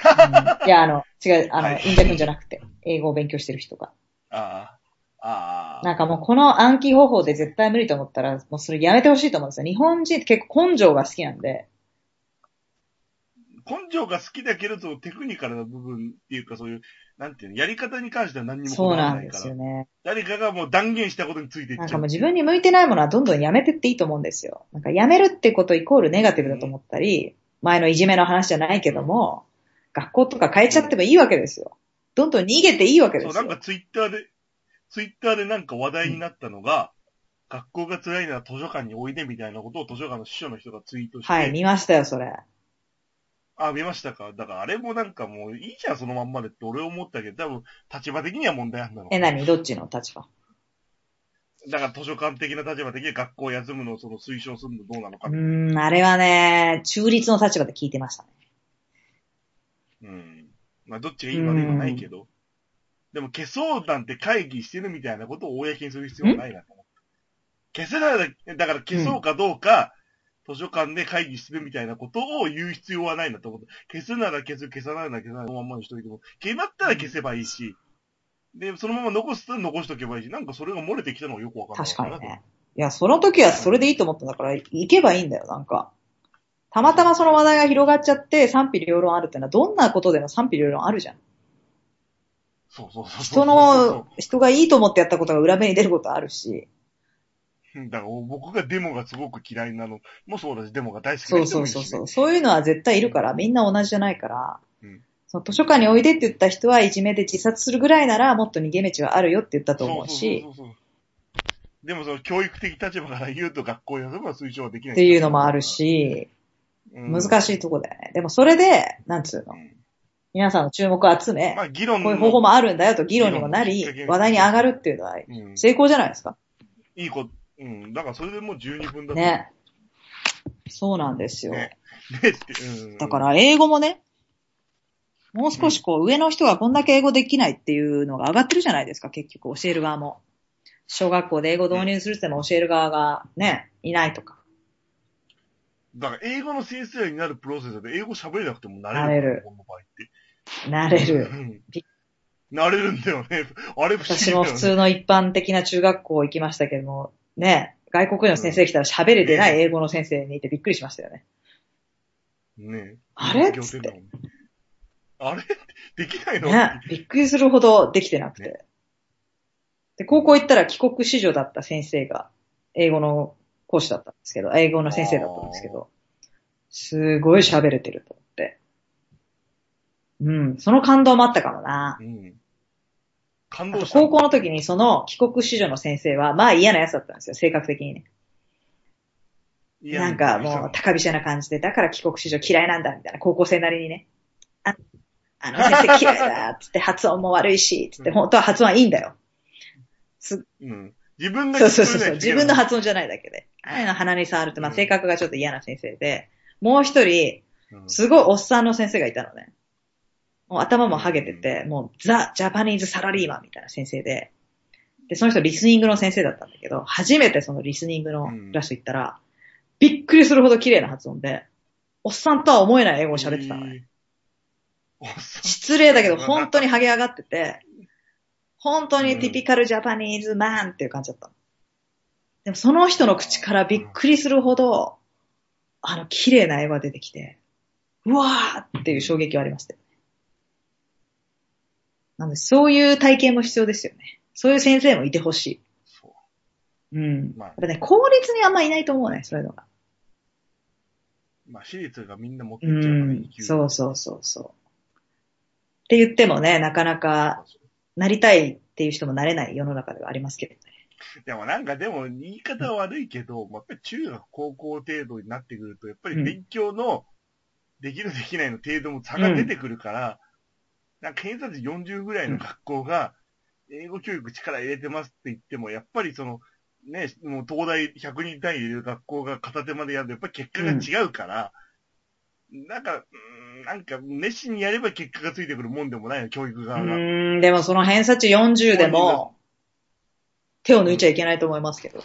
[LAUGHS] うん、いや、あの、違う、あの、はい、員者君じゃなくて、英語を勉強してる人が。ああ。ああ。なんかもうこの暗記方法で絶対無理と思ったら、もうそれやめてほしいと思うんですよ。日本人って結構根性が好きなんで。根性が好きだけど、そのテクニカルな部分っていうかそういう、なんていうの、やり方に関しては何にもそうなんですよね。誰かがもう断言したことについてなんかもう自分に向いてないものはどんどんやめてっていいと思うんですよ。なんかやめるってことイコールネガティブだと思ったり、前のいじめの話じゃないけども、学校とか変えちゃってもいいわけですよ。どんどん逃げていいわけですよ。そう、なんかツイッターで、ツイッターでなんか話題になったのが、うん、学校が辛いなら図書館においでみたいなことを図書館の司書の人がツイートして。はい、見ましたよ、それ。あ、見ましたか？だからあれもなんかもういいじゃん、そのまんまでって俺思ったけど、多分立場的には問題あるんだろう。え、何？どっちの立場？だから図書館的な立場的に学校休むのをその推奨するのどうなのか。うん、あれはね、中立の立場で聞いてましたね。うん。まあどっちがいい悪いはないけど。でも消そうなんて会議してるみたいなことを公にする必要はないなと思った。消せない、だから消そうかどうか、図書館で会議してるみたいなことを言う必要はないなと思った。消すなら消す、消さないなら消さない、そのままにしといても、決まったら消せばいいし、で、そのまま残すと残しとけばいいし、なんかそれが漏れてきたのがよくわかんない。確かにね。いや、その時はそれでいいと思ったんだから、行けばいいんだよ、なんか。たまたまその話題が広がっちゃって賛否両論あるってのは、どんなことでも賛否両論あるじゃん。そうそうそう人の、人がいいと思ってやったことが裏目に出ることあるし。だから僕がデモがすごく嫌いなのもそうだし、デモが大好きな人もいるし、ね、そうそうそうそう。いうのは絶対いるから、みんな同じじゃないから、うん、その図書館においでって言った人はいじめで自殺するぐらいならもっと逃げ道はあるよって言ったと思うし。そうそうそうそうでもその教育的立場から言うと学校やれば推奨はできない。っていうのもあるし、難しいとこだよね。でもそれで、なんつうの。皆さんの注目を集め、まあ、議論こういう方法もあるんだよと議論にもなり、話題に上がるっていうのは成功じゃないですか？いいこと、うん。だからそれでもう十二分だね。そうなんですよ。ね。ねうん、だから英語もね、もう少しこう、上の人がこんだけ英語できないっていうのが上がってるじゃないですか、結局教える側も。小学校で英語導入するっても教える側がね、いないとか。だから英語の先生になるプロセスで英語喋れなくてもなれる。なれる。なれる。なれるんだよね。あれ不思議ね、私も普通の一般的な中学校行きましたけども、ね、外国の先生来たら喋れてない英語の先生にいてびっくりしましたよね。ねあれつって。あれ？できないの？ねびっくりするほどできてなくて。ね、で、高校行ったら帰国子女だった先生が、英語の講師だったんですけど、英語の先生だったんですけど、すごい喋れてると。うん、その感動もあったかもな。うん。感動した。高校の時にその帰国子女の先生は、まあ嫌な奴だったんですよ、性格的にね。なんかもう高飛車な感じで、だから帰国子女嫌いなんだみたいな、高校生なりにね。ああの先生嫌いだつって発音も悪いし、つって、本当は発音はいいんだよ。す、うん。自分がそうそうそう。自分の発音じゃないだけで。あの鼻に触ると、まあ性格がちょっと嫌な先生で、もう一人、すごいおっさんの先生がいたのね。もう頭もハゲてて、もうザ・ジャパニーズ・サラリーマンみたいな先生で、で、その人リスニングの先生だったんだけど、初めてそのリスニングのクラス行ったら、びっくりするほど綺麗な発音で、おっさんとは思えない英語を喋ってたのね。失礼だけど、本当にハゲ上がってて、本当にティピカルジャパニーズマンっていう感じだったの。でもその人の口からびっくりするほど、あの、綺麗な絵が出てきて、うわーっていう衝撃はありました。なので、そういう体験も必要ですよね。そういう先生もいてほしい。そう。うん。まあ、やっぱね、公立にあんまいないと思うね、そういうのが。まあ、私立がみんな持ってっちゃうから、ね、うん。そうそうそうそう。って言ってもね、なかなか、なりたいっていう人もなれない世の中ではありますけどね。でもなんかでも言い方は悪いけど、やっぱり中学、高校程度になってくると、やっぱり勉強のできるできないの程度も差が出てくるから、うん、なんか偏差値40ぐらいの学校が、英語教育力入れてますって言っても、やっぱりその、ね、もう東大100人単位入れる学校が片手までやると、やっぱり結果が違うから、うん、なんか、なんか熱心にやれば結果がついてくるもんでもないの、教育側が。うん、でもその偏差値40でも、手を抜いちゃいけないと思いますけど。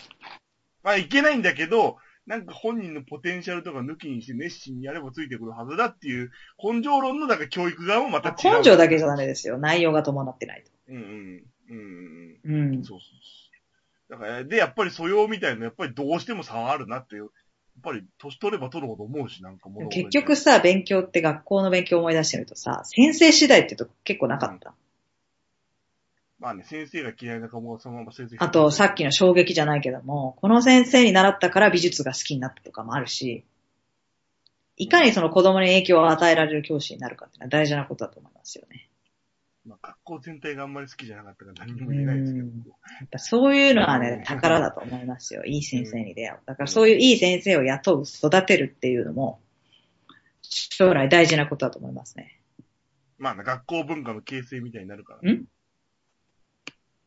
まあいけないんだけど、なんか本人のポテンシャルとか抜きにして熱心にやればついてくるはずだっていう根性論のだから教育側もまた違う。根性だけじゃダメですよ。内容が伴ってないと。うんうん。うん。うん。そうそうそう。だから、で、やっぱり素養みたいな、やっぱりどうしても差はあるなっていう。やっぱり、年取れば取るほど思うし、なんかも結局さ、勉強って学校の勉強を思い出してるとさ、先生次第ってと結構なかった？うんまあね、先生が嫌いな子もそのまま先生あと、さっきの衝撃じゃないけども、この先生に習ったから美術が好きになったとかもあるし、いかにその子供に影響を与えられる教師になるかっていうのは大事なことだと思いますよね。まあ、学校全体があんまり好きじゃなかったから何も言えないですけど。やっぱそういうのはね、宝だと思いますよ。いい先生に出会う。だからそういういい先生を雇う、育てるっていうのも、将来大事なことだと思いますね。まあ、学校文化の形成みたいになるから、ね。ん？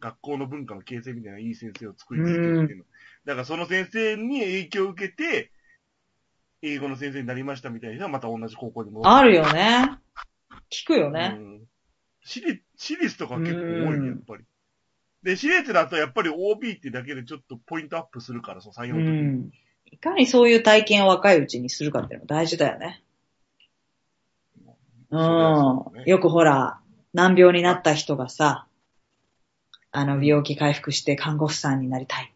学校の文化の形成みたいないい先生を作り続けるっていうの。だからその先生に影響を受けて、英語の先生になりましたみたいなまた同じ高校に戻る。あるよね。聞くよね。うん。私立、私立とか結構多いね、やっぱり。で、私立だとやっぱり OB ってだけでちょっとポイントアップするから、その採用の時に。いかにそういう体験を若いうちにするかっていうのも大事だよね。うん。よくほら、難病になった人がさ、あの、病気回復して看護師さんになりたい。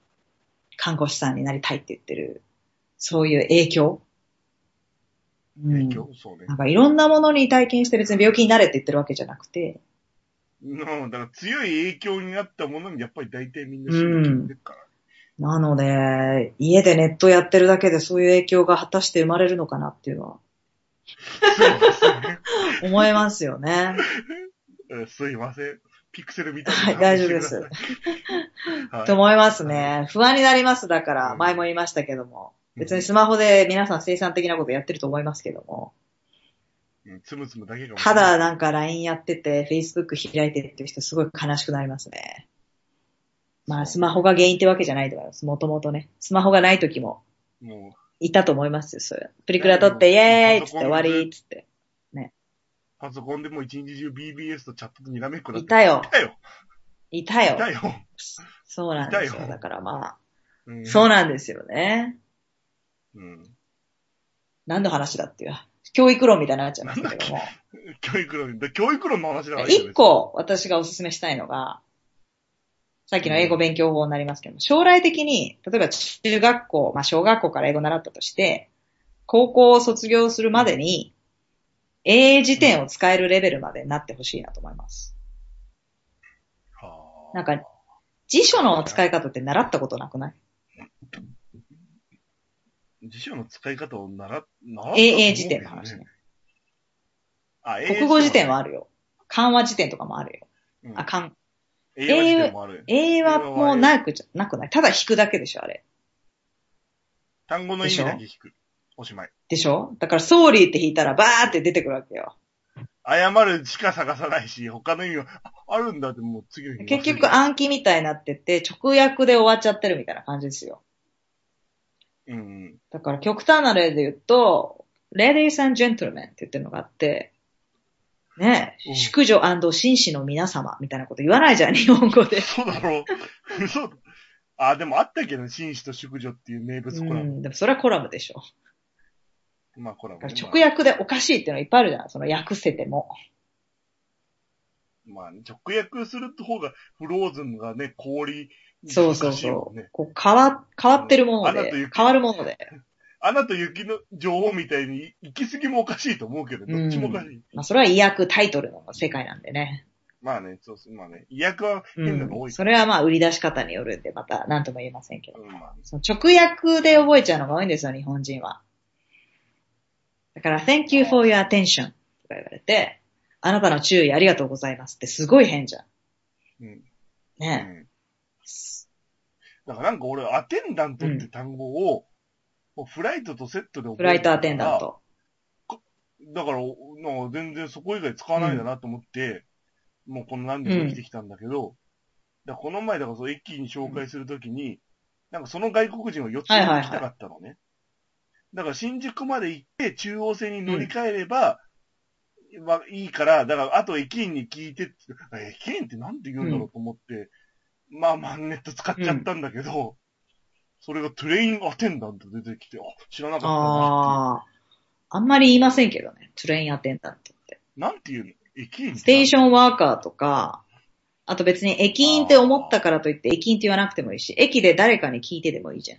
看護師さんになりたいって言ってる、そういう影響影響、うん、そうね。なんかいろんなものに体験して別に病気になれって言ってるわけじゃなくて。うん、だから強い影響になったものにやっぱり大体みんな信じてるから、うん。なので、家でネットやってるだけでそういう影響が果たして生まれるのかなっていうのは。すいません。[LAUGHS] 思いますよね。[LAUGHS] うんすいません。ピクセルみたいはい大丈夫ですはいと思いますね。不安になります。だから、うん前も言いましたけども。別にスマホで皆さん生産的なことやってると思いますけども。うんつむつむだけかもしれない。ただなんか LINE やってて、Facebook 開いてっていう人すごい悲しくなりますね。まあ、スマホが原因ってわけじゃないと思います。もともとね。スマホがない時ももいたと思いますよ、そういう。プリクラ撮って、イェーイっつって終わりっつって。う、パソコンでもう一日中 BBS とチャットとにらめっこなっていたよいたよ。いたよい。たよ。そうなんですよ。よだからまあ、うんそうなんですよね。うん。何の話だっていう。教育論みたいになっちゃいましたけども。教育論、だ教育論の話だから一。個私がお勧めしたいのが、さっきの英語勉強法になりますけども、将来的に、例えば中学校、まあ小学校から英語習ったとして、高校を卒業するまでに、英英辞典を使えるレベルまでになってほしいなと思います。はあなんか、辞書の使い方って習ったことなくない？辞書の使い方を習っ、習った英英辞典の話ね。あ、英国語辞典はある。るよ。漢和辞典とかもあるよ。うんあ、漢。英和もある。英和もなくじゃ、なくないただ引くだけでしょ、あれ。単語の意味だけ引く。おしまい。でしょ？だから、ソーリーって引いたらバーって出てくるわけよ。謝るしか探さないし、他の意味は、ああるんだってもう次の日結局暗記みたいになってて、直訳で終わっちゃってるみたいな感じですよ。うんうん。だから極端な例で言うと、Ladies and Gentlemen って言ってるのがあって、ねうん淑女紳士の皆様みたいなこと言わないじゃん、日本語で。そうだろう。嘘だ。あ、でもあったけど、紳士と淑女っていう名物コラム。うん、でもそれはコラムでしょ。まあコラム、ね。だから直訳でおかしいっていうのいっぱいあるじゃん、その訳せても。まあ、直訳する方が、フローズンがね、氷、そうそうそう。んね。こう変わ、変わってるもので変わるもので。アナと雪の女王みたいに行き過ぎもおかしいと思うけど、どっちもおかしい。まあそれは意訳タイトルの世界なんでね。まあね、そうそう、まあね、意訳はうん。変なの多いそれはまあ売り出し方によるんで、また何とも言えませんけど。うん、まあ、その直訳で覚えちゃうのが多いんですよ、日本人は。だから、thank you for your attention とか言われて、あなたの注意ありがとうございますってすごい変じゃん。うん。ねうんだからなんか俺、アテンダントって単語を、もうフライトとセットで覚えフライトアテンダン。ト。だから、なんか全然そこ以外使わないんだなと思って、もうこの何年も生きてきたんだけど、だこの前、だからそう、駅に紹介するときに、なんかその外国人を4つはいはいはい行きたかったのね。だから新宿まで行って中央線に乗り換えれば、まあいいから、だからあと駅員に聞いてって、え駅員ってなんて言うんだろうと思って、まあまあネット使っちゃったんだけど、それがトゥレインアテンダント出てきて、あ、知らなかったなああ。あんまり言いませんけどね。トレインアテンダントって。なんていうの？駅員ステーションワーカーとか、あと別に駅員って思ったからといって駅員って言わなくてもいいし、駅で誰かに聞いてでもいいじゃん。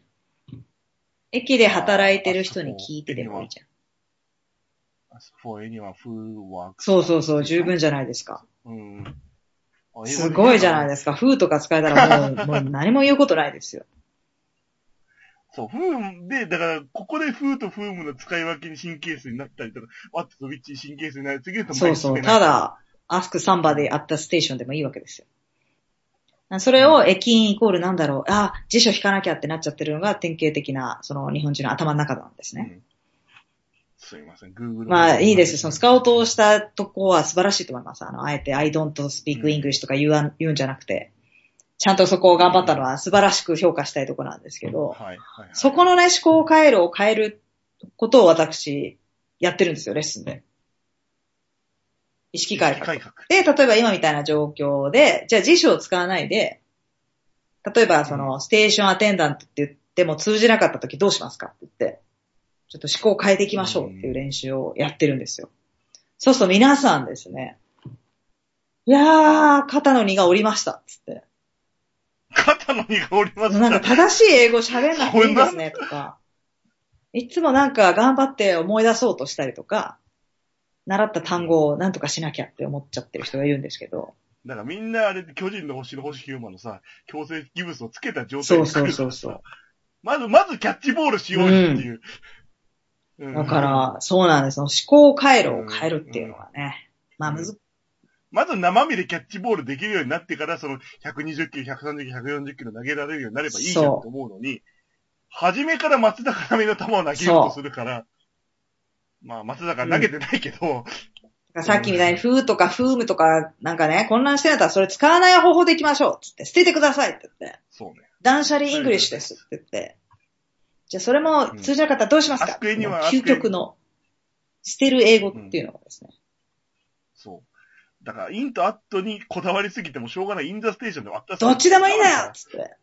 駅で働いてる人に聞いてでもいいじゃん。for anyone who works. そうそうそう、十分じゃないですか。うん。すごいじゃないですか。風とか使えたらもう、もう何も言うことないですよ。そう、フーで、だから、ここでフーとフーの使い分けに神経質になったりとか、ワットとウィッチ神経質になりすぎるとそうそう。た、だ、ask somebody at the station でもいいわけですよ。それを駅員イコールなんだろう、あ、辞書引かなきゃってなっちゃってるのが典型的な、その日本人の頭の中なんですね。うんすいません、Google。まあいいです。そのスカウトをしたとこは素晴らしいと思います。あの、あえて I don't speak English とか言わん、言うんじゃなくて、ちゃんとそこを頑張ったのは素晴らしく評価したいところなんですけど、はい、はい。はいそこのね、思考回路を変えることを私、やってるんですよ、レッスンで。意識改革。で、例えば今みたいな状況で、じゃあ辞書を使わないで、例えばその、ステーションアテンダントって言っても通じなかった時どうしますかって言って、ちょっと思考を変えていきましょうっていう練習をやってるんですよ。そうすると皆さんですね、いやー、肩の荷が下りました、つって。肩の荷がおりますなんか正しい英語喋んなくていいですね、とか。いつもなんか頑張って思い出そうとしたりとか、習った単語をなんとかしなきゃって思っちゃってる人がいるんですけど。だからみんなあれ、巨人の星の星ヒューマンのさ、強制ギブスをつけた状態そうに来るからそうそうそう。まず、まずキャッチボールしようよっていう。だから、そうなんです。思考回路を変えるっていうのはね。まあ、むず、まず生身でキャッチボールできるようになってから、その120キロ、130キロ、140キロ投げられるようになればいいじゃんと思うのに、初めから松坂並みの球を投げようとするから、まあ、松坂投げてないけど、うん、さっきみたいに、 who とか whom とか、なんかね、混乱してたらそれ使わない方法でいきましょうつって、捨ててくださいって言って。そうね。断捨離イングリッシュですって言って。じゃあそれも通じなかったらどうしますか、うん、究極の捨てる英語っていうのがですね。うん、そう。だから、 in と at にこだわりすぎてもしょうがない。 in the station で割ったどっちでもいいなよつって。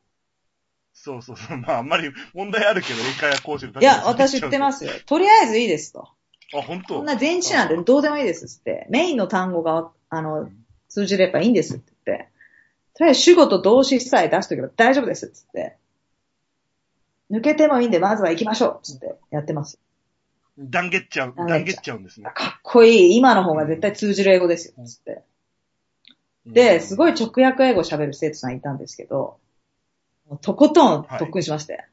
そうそうそう。まあ、あんまり問題あるけど、英会話講師のいや、私言ってますよ。とりあえずいいですと。あ、本当？そんな前置なんてどうでもいいですって。メインの単語が、あの、通じればいいんですって言って。とりあえず主語と動詞さえ出しとけば大丈夫ですって言って。抜けてもいいんで、まずは行きましょうつってやってます。断言っちゃう、断言っちゃうんですね。かっこいい。今の方が絶対通じる英語ですよ。つって。で、すごい直訳英語喋る生徒さんいたんですけど、とことん特訓しまして。はい、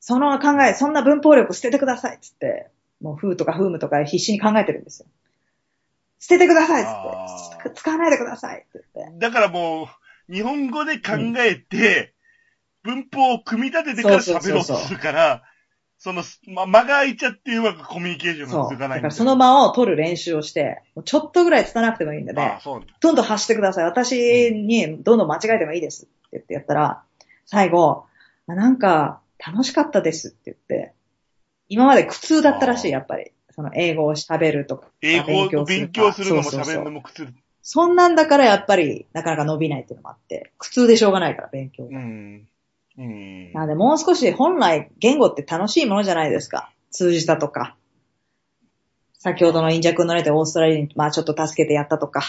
その考え、そんな文法力捨ててくださいつって、もう、風とか風ムとか必死に考えてるんですよ。捨ててくださいつって。使わないでくださいって言って。だからもう、日本語で考えて、文法を組み立ててから喋ろうとするから、その、ま、間が空いちゃってうまくコミュニケーションが続かないだからその間を取る練習をして、ちょっとぐらいつかなくてもいいんでね、どんどん発してください。私にどんどん間違えてもいいですって言ってやったら、最後、なんか楽しかったですって言って、今まで苦痛だったらしい、やっぱり。その英語を喋るとか。英語を勉強するのも喋るのも苦痛。そんなんだからやっぱりなかなか伸びないっていうのもあって、苦痛でしょうがないから勉強が。うんうん。なので、もう少し本来言語って楽しいものじゃないですか。通じたとか。先ほどのインジャ君の例でオーストラリアに、まあちょっと助けてやったとか。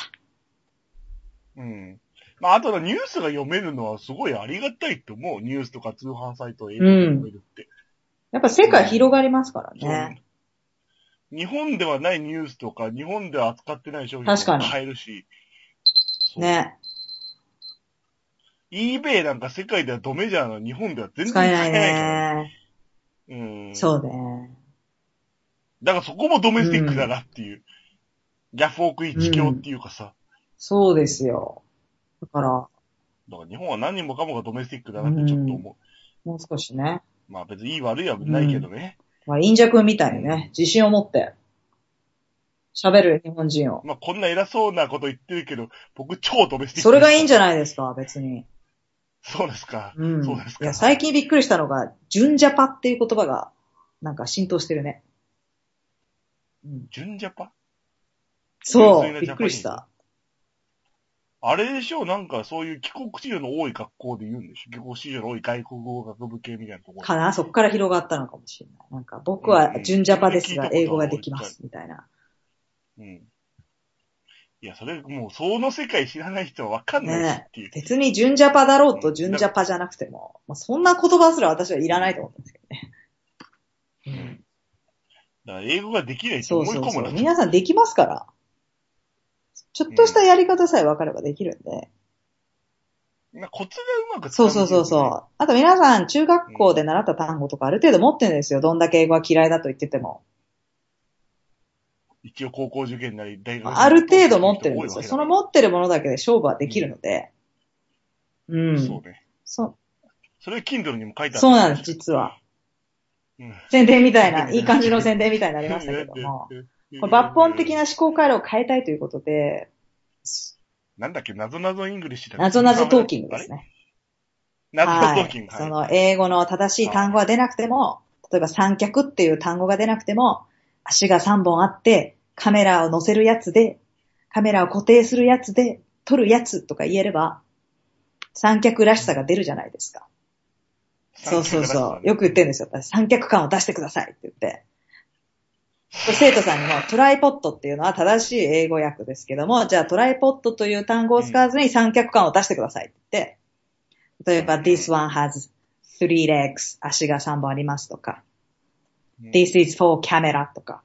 うん。まあ、あとのニュースが読めるのはすごいありがたいと思う。ニュースとか通販サイトを英語で読めるって。うん、やっぱ世界広がりますからね、うん。日本ではないニュースとか、日本では扱ってない商品も買えるし。ね。eBay なんか世界ではドメジャーの日本では全然使えないね。うん。そうね。だからそこもドメスティックだなっていう。うん、ギャフォーク一強っていうかさ、うん。そうですよ。だから。だから日本は何人もかもがドメスティックだなってちょっと思う。もう少しね。まあ別にいい悪いはないけどね。まあ、インジャ君みたいにね、自信を持って、喋る日本人を。まあこんな偉そうなこと言ってるけど、僕超ドメスティック。それがいいんじゃないですか、別に。そうですか。うん。そうですか。いや、最近びっくりしたのが、純ジャパっていう言葉が、なんか浸透してるね。うん。純ジャパ？そう、びっくりした。あれでしょ？なんかそういう帰国子女の多い学校で言うんでしょ？帰国子女の多い外国語学部系みたいなところ。かな？そこから広がったのかもしれない。なんか僕は純ジャパですが、英語ができます、みたいな。うん。いや、それ、もう、その世界知らない人はわかんないしっていう。ね、別に純ジャパだろうと純ジャパじゃなくても、まあ、そんな言葉すら私はいらないと思ったんですけどね。うん。だから英語ができないと思い込むなそうそうそう皆さんできますから。ちょっとしたやり方さえ分かればできるんで。うん、コツがうまくそうそうそうそう。あと皆さん、中学校で習った単語とかある程度持ってるんですよ。どんだけ英語が嫌いだと言ってても。一応高校受験なり大学ある程度持ってるんですよ。その持ってるものだけで勝負はできるので。うん。うん、そうね。そう。それ Kindle にも書いてある。そうなんです、実は。うん、宣伝みたいな、いい感じの宣伝みたいになりましたけども。[LAUGHS] 抜本的な思考回路を変えたいということで。なんだっけ、なぞなぞイングリッシュだなぞなぞトーキングですね。なぞなぞトーキング、はい。その英語の正しい単語が出なくても、例えば三脚っていう単語が出なくても、足が3本あって、カメラを乗せるやつで、カメラを固定するやつで、撮るやつとか言えれば、三脚らしさが出るじゃないですか。そうそうそう。よく言ってるんですよ。三脚感を出してくださいって言って。生徒さんにもトライポットっていうのは正しい英語訳ですけども、じゃあトライポットという単語を使わずに三脚感を出してくださいって。言って、例えば、this one has three legs 足が3本ありますとか、this is for camera とか、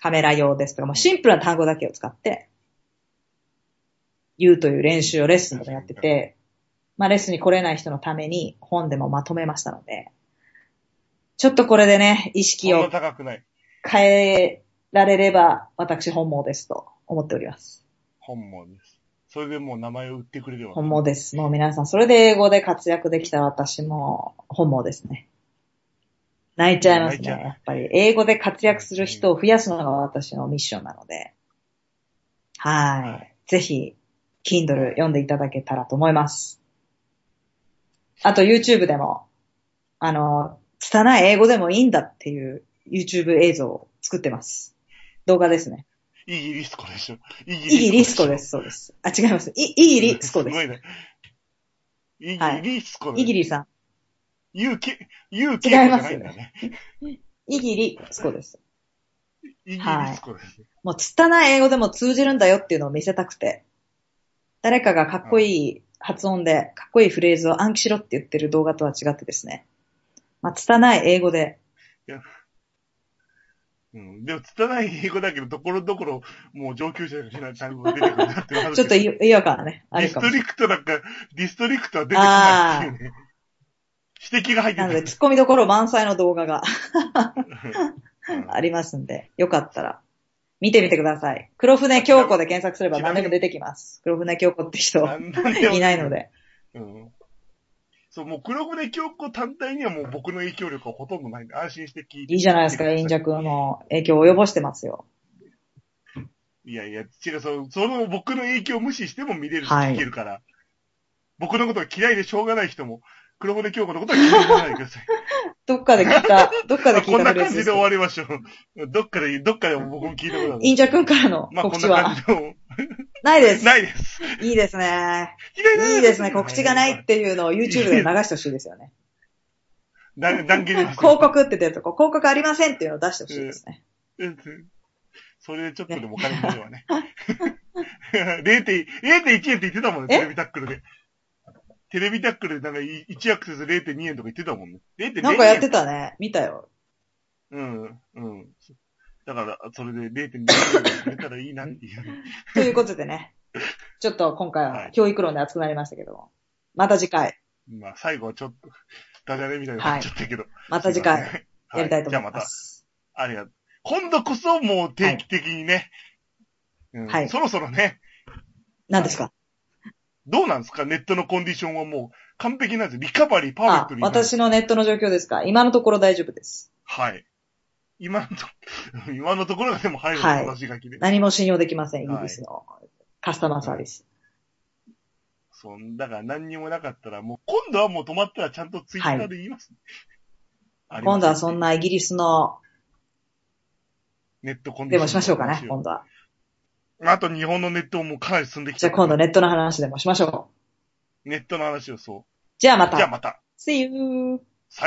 カメラ用ですとか、もうシンプルな単語だけを使って、言うという練習をレッスンでやってて、まあレッスンに来れない人のために本でもまとめましたので、ちょっとこれでね、意識を。高くない。変えられれば、私本望ですと思っております。本望です。それでもう名前を売ってくれれば。本望です。もう皆さん、それで英語で活躍できた私も本望ですね。泣いちゃいますね。やっぱり、英語で活躍する人を増やすのが私のミッションなので。はい。はいぜひ、Kindle 読んでいただけたらと思います。あと YouTube でも、あの、拙い英語でもいいんだっていう YouTube 映像を作ってます。動画ですね。イギリスコでしょ。イギリスコです、そうです。あ、違います。イイギリスコですす。ごいね。イはいギリスコイギリさん。UK、UK じ違いますゃないんだね。イギリスコです。イギリスコです。もう、拙い英語でも通じるんだよっていうのを見せたくて、誰かがかっこいい発音で、かっこいいフレーズを暗記しろって言ってる動画とは違ってですね。まあ、拙い英語で、うん。でも、拙い英語だけど、ところどころ、もう上級者が単語が出てくるなっていうのはあるけどちょっとい違和感はね、あ distri ct なんか、 d istrict は出てこないっていうね。指摘が入ってない。なので、突っ込みどころ満載の動画がうん [LAUGHS] ありますんで、よかったら、見てみてください。黒船京子で検索すれば何でも出てきます。黒船京子って人、いないの。で。うん。そう、もう黒船京子単体にはもう僕の影響力はほとんどないんで、安心して聞いて。いいじゃないですか、インジャ君の影響を及ぼしてますよ。いやいや、違う、その、その僕の影響を無視しても見れるし、はい聞けるから。僕のことが嫌いでしょうがない人も、黒船京子のことは嫌いにないでください。[LAUGHS] どっかで聞いた、どっかで聞いこんな感じで終。わりましょう。どっかで、どっかで僕も聞いたことある。インジャ君からのまあ、こ告知はんな感じ。で。ないです。ないです。いいですね。嫌いないいですね。告知がないっていうのを YouTube で流してほしいですよね。だ断言です。[LAUGHS] 広告って出るとこ、広告ありませんっていうのを出してほしいですね。うんそれでちょっとでもお金になるわね。[LAUGHS] 0.1円って言ってたもんね、え？テレビタックルで。テレビタックルでなんか1アクセス0.2円とか言ってたもんね。0.02円。なんかやってたね。見たよ。うん、うん。だから、それで0.2円でやれたらいいなっていう。ということでね。ちょっと今回ははい教育論で熱くなりましたけども。また次回、まあ、最後はちょっと、ダジャレみたいになっちゃったけど。また次回はやりたいと思いじゃあまた、ます。ありがとう。今度こそもう定期的にね。うんはいそろそろね、何ですか？どうなんですか？ネットのコンディションはもう完璧なんです。リカバリー、パーフェクあト、に。私のネットの状況ですか？今のところ大丈夫です。はい。今のと、[LAUGHS] 今のところがでも入るのはい正し書きで。何も信用できません、イギリスのカスタマーサービス。そう、だから何にもなかったら、もう今度はもう止まったらちゃんとツイッターで言います。あります今度はそんなイギリスの、ネットコンディションのでもしましょうかね、今度は。あと日本のネットもかなり進んできた。じゃあ今度ネットの話でもしましょう。ネットの話をそう。じゃあまた。じゃあまた。See you!